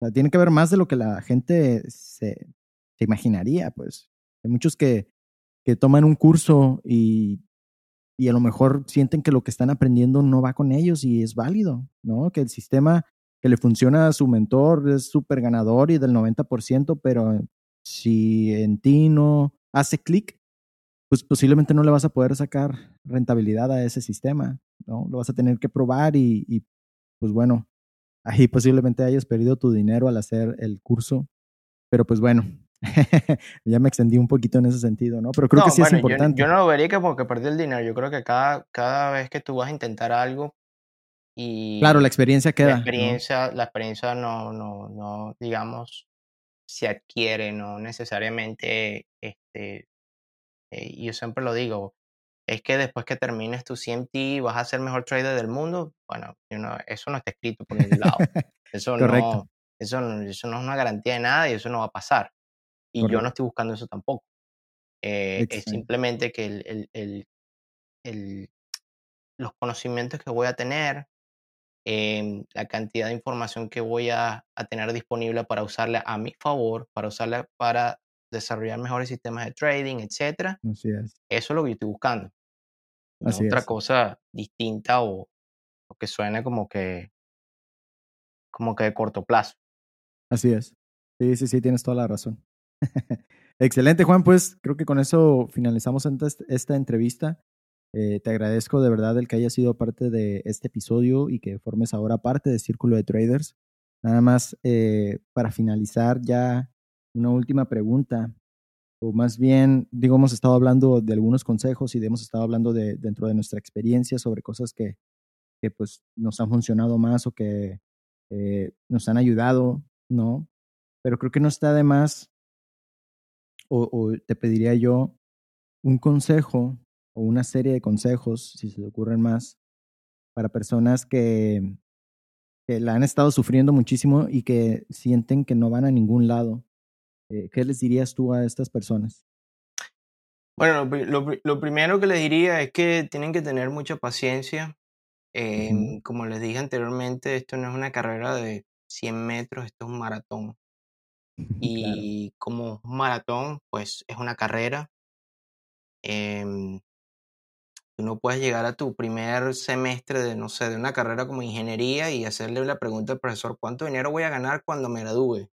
O sea, tiene que ver más de lo que la gente se, se imaginaría, pues. Hay muchos que, que toman un curso y y a lo mejor sienten que lo que están aprendiendo no va con ellos y es válido, ¿no? Que el sistema que le funciona a su mentor es súper ganador y del 90%, pero si en ti no hace clic, pues posiblemente no le vas a poder sacar rentabilidad a ese sistema, ¿no? Lo vas a tener que probar y, y pues bueno, ahí posiblemente hayas perdido tu dinero al hacer el curso, pero pues bueno, <laughs> ya me extendí un poquito en ese sentido, ¿no? Pero creo no, que sí bueno, es importante. Yo, yo, no lo vería que porque perdí el dinero. Yo creo que cada, cada vez que tú vas a intentar algo y... Claro, la experiencia queda. La experiencia, ¿no? la experiencia no, no, no, digamos, se adquiere, no necesariamente, este, eh, yo siempre lo digo, es que después que termines tu CMT vas a ser el mejor trader del mundo. Bueno, no, eso no está escrito por ningún lado. <laughs> Eso no, eso, no, eso no es una garantía de nada y eso no va a pasar. Y Correcto. yo no estoy buscando eso tampoco. Eh, es simplemente que el, el, el, el, los conocimientos que voy a tener, eh, la cantidad de información que voy a, a, tener disponible para usarla a mi favor, para usarla para desarrollar mejores sistemas de trading. Así es. Eso es lo que yo estoy buscando. No Así otra es. cosa distinta o, o que suene como que como que de corto plazo. Así es. Sí, sí, sí, tienes toda la razón. <laughs> Excelente, Juan. Pues creo que con eso finalizamos esta entrevista. Eh, te agradezco de verdad el que hayas sido parte de este episodio y que formes ahora parte del Círculo de Traders. Nada más eh, para finalizar ya una última pregunta, o más bien, digo, hemos estado hablando de algunos consejos y hemos estado hablando de, dentro de nuestra experiencia sobre cosas que, que pues nos han funcionado más o que eh, nos han ayudado, ¿no? Pero creo que no está de más, o, te pediría yo un consejo o una serie de consejos, si se te ocurren más, para personas que, que la han estado sufriendo muchísimo y que sienten que no van a ningún lado. Eh, ¿Qué les dirías tú a estas personas? Bueno, lo, lo, primero que les diría es que tienen que tener mucha paciencia. Em, como les dije anteriormente, esto no es una carrera de 100 metros, esto es un maratón. Y como un maratón, pues es una carrera. Em, tú no puedes llegar a tu primer semestre de, no sé, de una carrera como ingeniería y hacerle la pregunta al profesor, ¿cuánto dinero voy a ganar cuando me gradúe?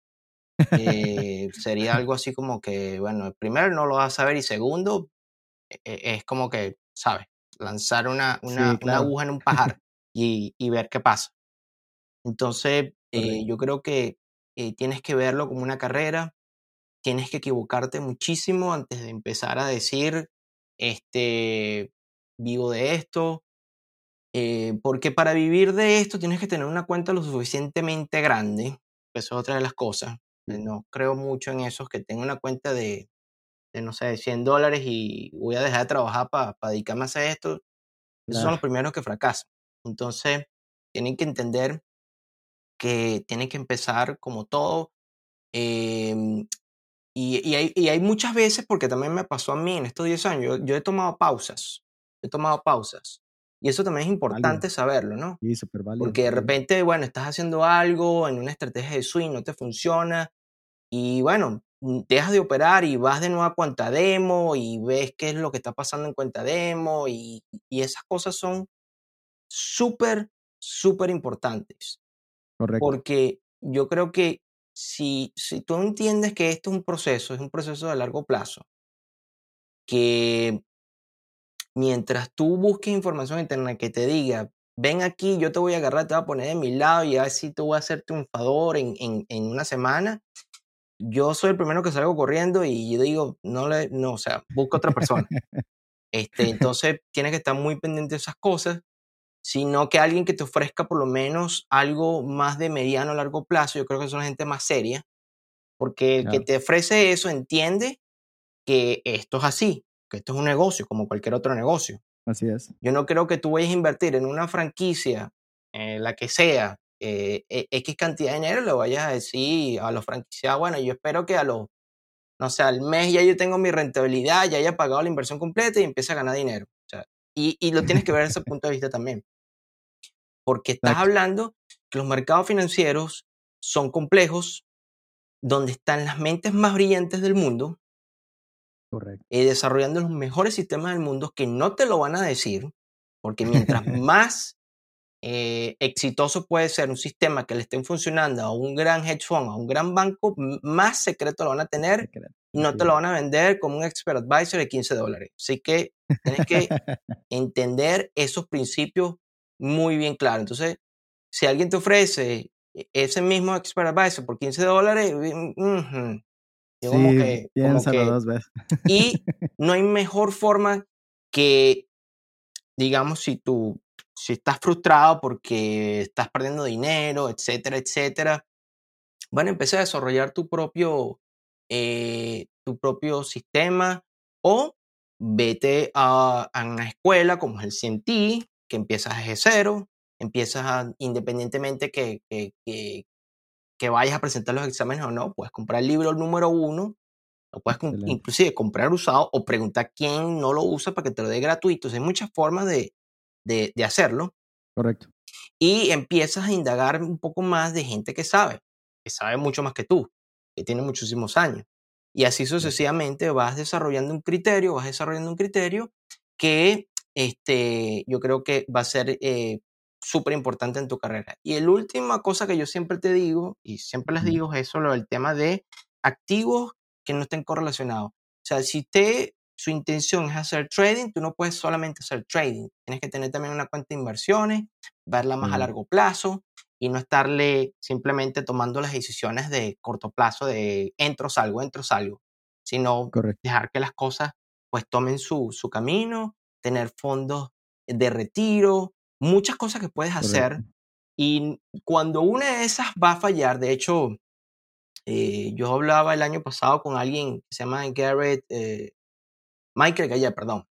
Eh, sería algo así como que, bueno, primero no lo vas a saber y segundo, e, e, es como que, ¿sabes? Lanzar una, una, aguja en un pajar y, y, ver qué pasa. Entonces, eh, yo creo que eh, tienes que verlo como una carrera, tienes que equivocarte muchísimo antes de empezar a decir, este, vivo de esto, eh, porque para vivir de esto tienes que tener una cuenta lo suficientemente grande, eso es otra de las cosas. No creo mucho en esos que tengo una cuenta de, de, no sé, 100 dólares y voy a dejar de trabajar para dedicarme a hacer esto. Esos son los primeros que fracasan. Entonces, tienen que entender que tienen que empezar como todo. Em, y, y, hay, y, hay, muchas veces, porque también me pasó a mí en estos 10 años, yo, he tomado pausas, he tomado pausas. Y eso también es importante saberlo, ¿no? Sí, súper. Porque de repente, bueno, estás haciendo algo en una estrategia de swing, no te funciona, y bueno, mm, dejas de operar y vas de nuevo a cuenta demo y ves qué es lo que está pasando en cuenta demo, y, y esas cosas son súper, súper importantes. Correcto. Porque yo creo que si, si tú entiendes que esto es un proceso, es un proceso de largo plazo, que mientras tú busques información en internet que te diga, ven aquí, yo te voy a agarrar, te voy a poner de mi lado y a ver si te voy a hacer triunfador en, en, en una semana, yo soy el primero que salgo corriendo y yo digo, no le, no, o sea, busca otra persona. <laughs> este, entonces tienes que estar muy pendiente de esas cosas sino que alguien que te ofrezca por lo menos algo más de mediano a largo plazo, yo creo que son gente más seria, porque el que te ofrece eso entiende que esto es así, que esto es un negocio como cualquier otro negocio. Así es. Yo no creo que tú vayas a invertir en una franquicia, eh, la que sea, eh, e, X cantidad de dinero, le vayas a decir a los franquiciados, bueno, yo espero que a los, no sé, al mes ya yo tengo mi rentabilidad, ya haya pagado la inversión completa y empiece a ganar dinero. O sea, y, y lo tienes que ver desde ese punto de vista también porque estás hablando que los mercados financieros son complejos, donde están las mentes más brillantes del mundo, Correcto. eh, desarrollando los mejores sistemas del mundo que no te lo van a decir, porque mientras <laughs> más eh, exitoso puede ser un sistema que le estén funcionando a un gran hedge fund, a un gran banco, más secreto lo van a tener y no te lo van a vender como un expert advisor de 15 dólares. Así que tienes que <laughs> entender esos principios muy bien claro. Entonces, si alguien te ofrece e, ese mismo expert advisor por 15 dólares, como que, dos veces. y <laughs> no hay mejor forma que, digamos, si tú, si estás frustrado porque estás perdiendo dinero, etcétera, etcétera, bueno, empezar a desarrollar tu propio, eh, tu propio sistema o vete a, a, una escuela como es el CNT, que empiezas desde cero, empiezas a, independientemente que, que, que, vayas a presentar los exámenes o no, puedes comprar el libro número uno, o puedes inclusive comprar usado o preguntar quién no lo usa para que te lo dé gratuito. hay muchas formas de, de, de hacerlo. Correcto. Y empiezas a indagar un poco más de gente que sabe, que sabe mucho más que tú, que tiene muchísimos años. Y así sucesivamente vas desarrollando un criterio, vas desarrollando un criterio que este, yo creo que va a ser eh, súper importante en tu carrera. Y la última cosa que yo siempre te digo, y siempre les digo, es eso, lo del tema de activos que no estén correlacionados. O sea, si usted, su intención es hacer trading, tú no puedes solamente hacer trading. Tienes que tener también una cuenta de inversiones, verla más a largo plazo y no estarle simplemente tomando las decisiones de corto plazo de entro, salgo, entro, salgo, sino dejar que las cosas pues tomen su, su camino, tener fondos de retiro, muchas cosas que puedes hacer. Y cuando una de esas va a fallar, de hecho, eh, yo hablaba el año pasado con alguien que se llama Garrett, eh, Michael Gaya, perdón,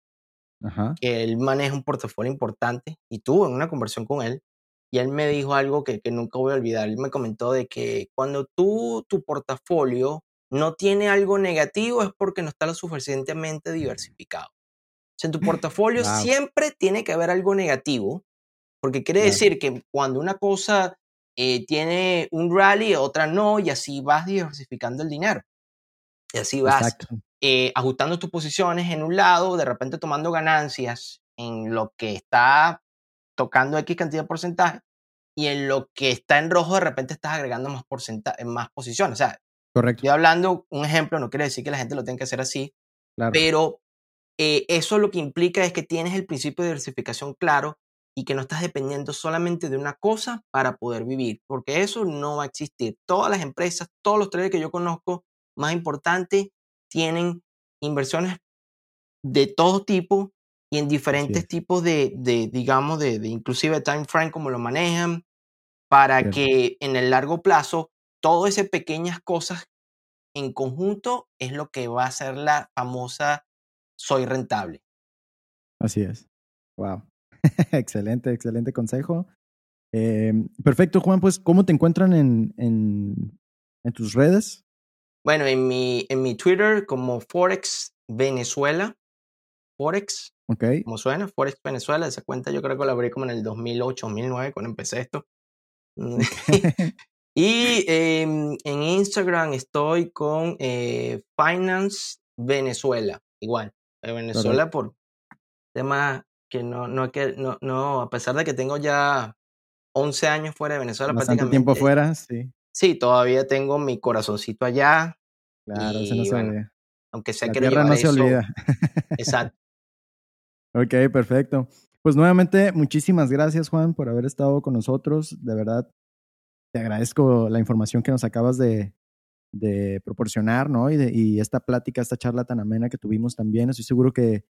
que él maneja un portafolio importante y tuve una conversión con él y él me dijo algo que, que, nunca voy a olvidar. Él me comentó de que cuando tú, tu portafolio no tiene algo negativo es porque no está lo suficientemente diversificado. O sea, en tu <laughs> portafolio siempre tiene que haber algo negativo, porque quiere decir que cuando una cosa eh, tiene un rally, otra no, y así vas diversificando el dinero. Y así vas eh, ajustando tus posiciones en un lado, de repente tomando ganancias en lo que está tocando X cantidad de porcentaje, y en lo que está en rojo, de repente estás agregando más, porcentaje, más posiciones. O sea, Correcto. Estoy hablando, un ejemplo, no quiere decir que la gente lo tenga que hacer así, pero eh, eso lo que implica es que tienes el principio de diversificación claro y que no estás dependiendo solamente de una cosa para poder vivir, porque eso no va a existir. Todas las empresas, todos los traders que yo conozco más importantes tienen inversiones de todo tipo y en diferentes tipos de, de digamos, de, de, inclusive time frame como lo manejan, para que en el largo plazo todas esas pequeñas cosas en conjunto es lo que va a ser la famosa soy rentable. Así es. Wow. <laughs> excelente, excelente consejo. Em, perfecto, Juan. Pues, ¿cómo te encuentran en, en, en, tus redes? Bueno, en mi, en mi Twitter como Forex Venezuela. Forex. Ok. Como suena, Forex Venezuela. Esa cuenta yo creo que la abrí como en el 2008, 2009 cuando empecé esto. <laughs> <laughs> Y em, en Instagram estoy con eh, Finance Venezuela, igual. Venezuela por tema que no, no, que no, no, a pesar de que tengo ya 11 años fuera de Venezuela, Bastante tiempo fuera, sí. Sí, todavía tengo mi corazoncito allá. Claro, eso no se olvida. Aunque sea La que tierra no se olvida. <laughs> Exacto. ok, perfecto. Pues nuevamente, muchísimas gracias, Juan, por haber estado con nosotros. De verdad, te agradezco la información que nos acabas de, de proporcionar, ¿no? Y, de, y, esta plática, esta charla tan amena que tuvimos también. Estoy seguro que,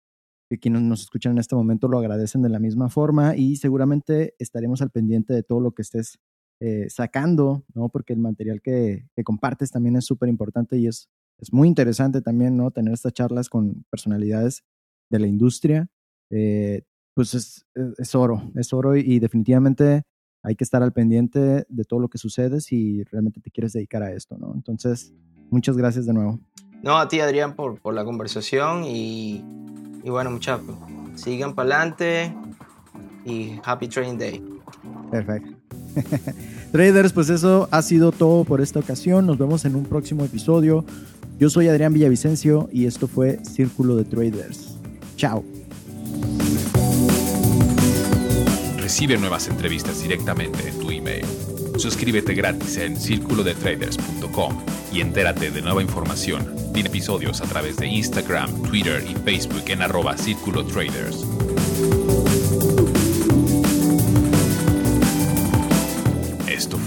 que quienes nos escuchan en este momento lo agradecen de la misma forma y seguramente estaremos al pendiente de todo lo que estés eh, sacando, ¿no? Porque el material que, que compartes también es súper importante y es, es muy interesante también, ¿no? Tener estas charlas con personalidades de la industria. Eh, pues es, es, oro, es oro y, y definitivamente hay que estar al pendiente de todo lo que sucede si realmente te quieres dedicar a esto, ¿no? Entonces, muchas gracias de nuevo. No, a ti, Adrián, por, por la conversación y, y bueno, muchachos, sigan para adelante y happy trading day. Perfecto. <laughs> Traders, pues eso ha sido todo por esta ocasión. Nos vemos en un próximo episodio. Yo soy Adrián Villavicencio y esto fue Círculo de Traders. Chao. Recibe nuevas entrevistas directamente en tu email. Suscríbete gratis en circulodetraders.com y entérate de nueva información y episodios a través de Instagram, Twitter y Facebook en arroba Círculo Traders.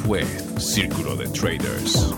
Fue Círculo de Traders.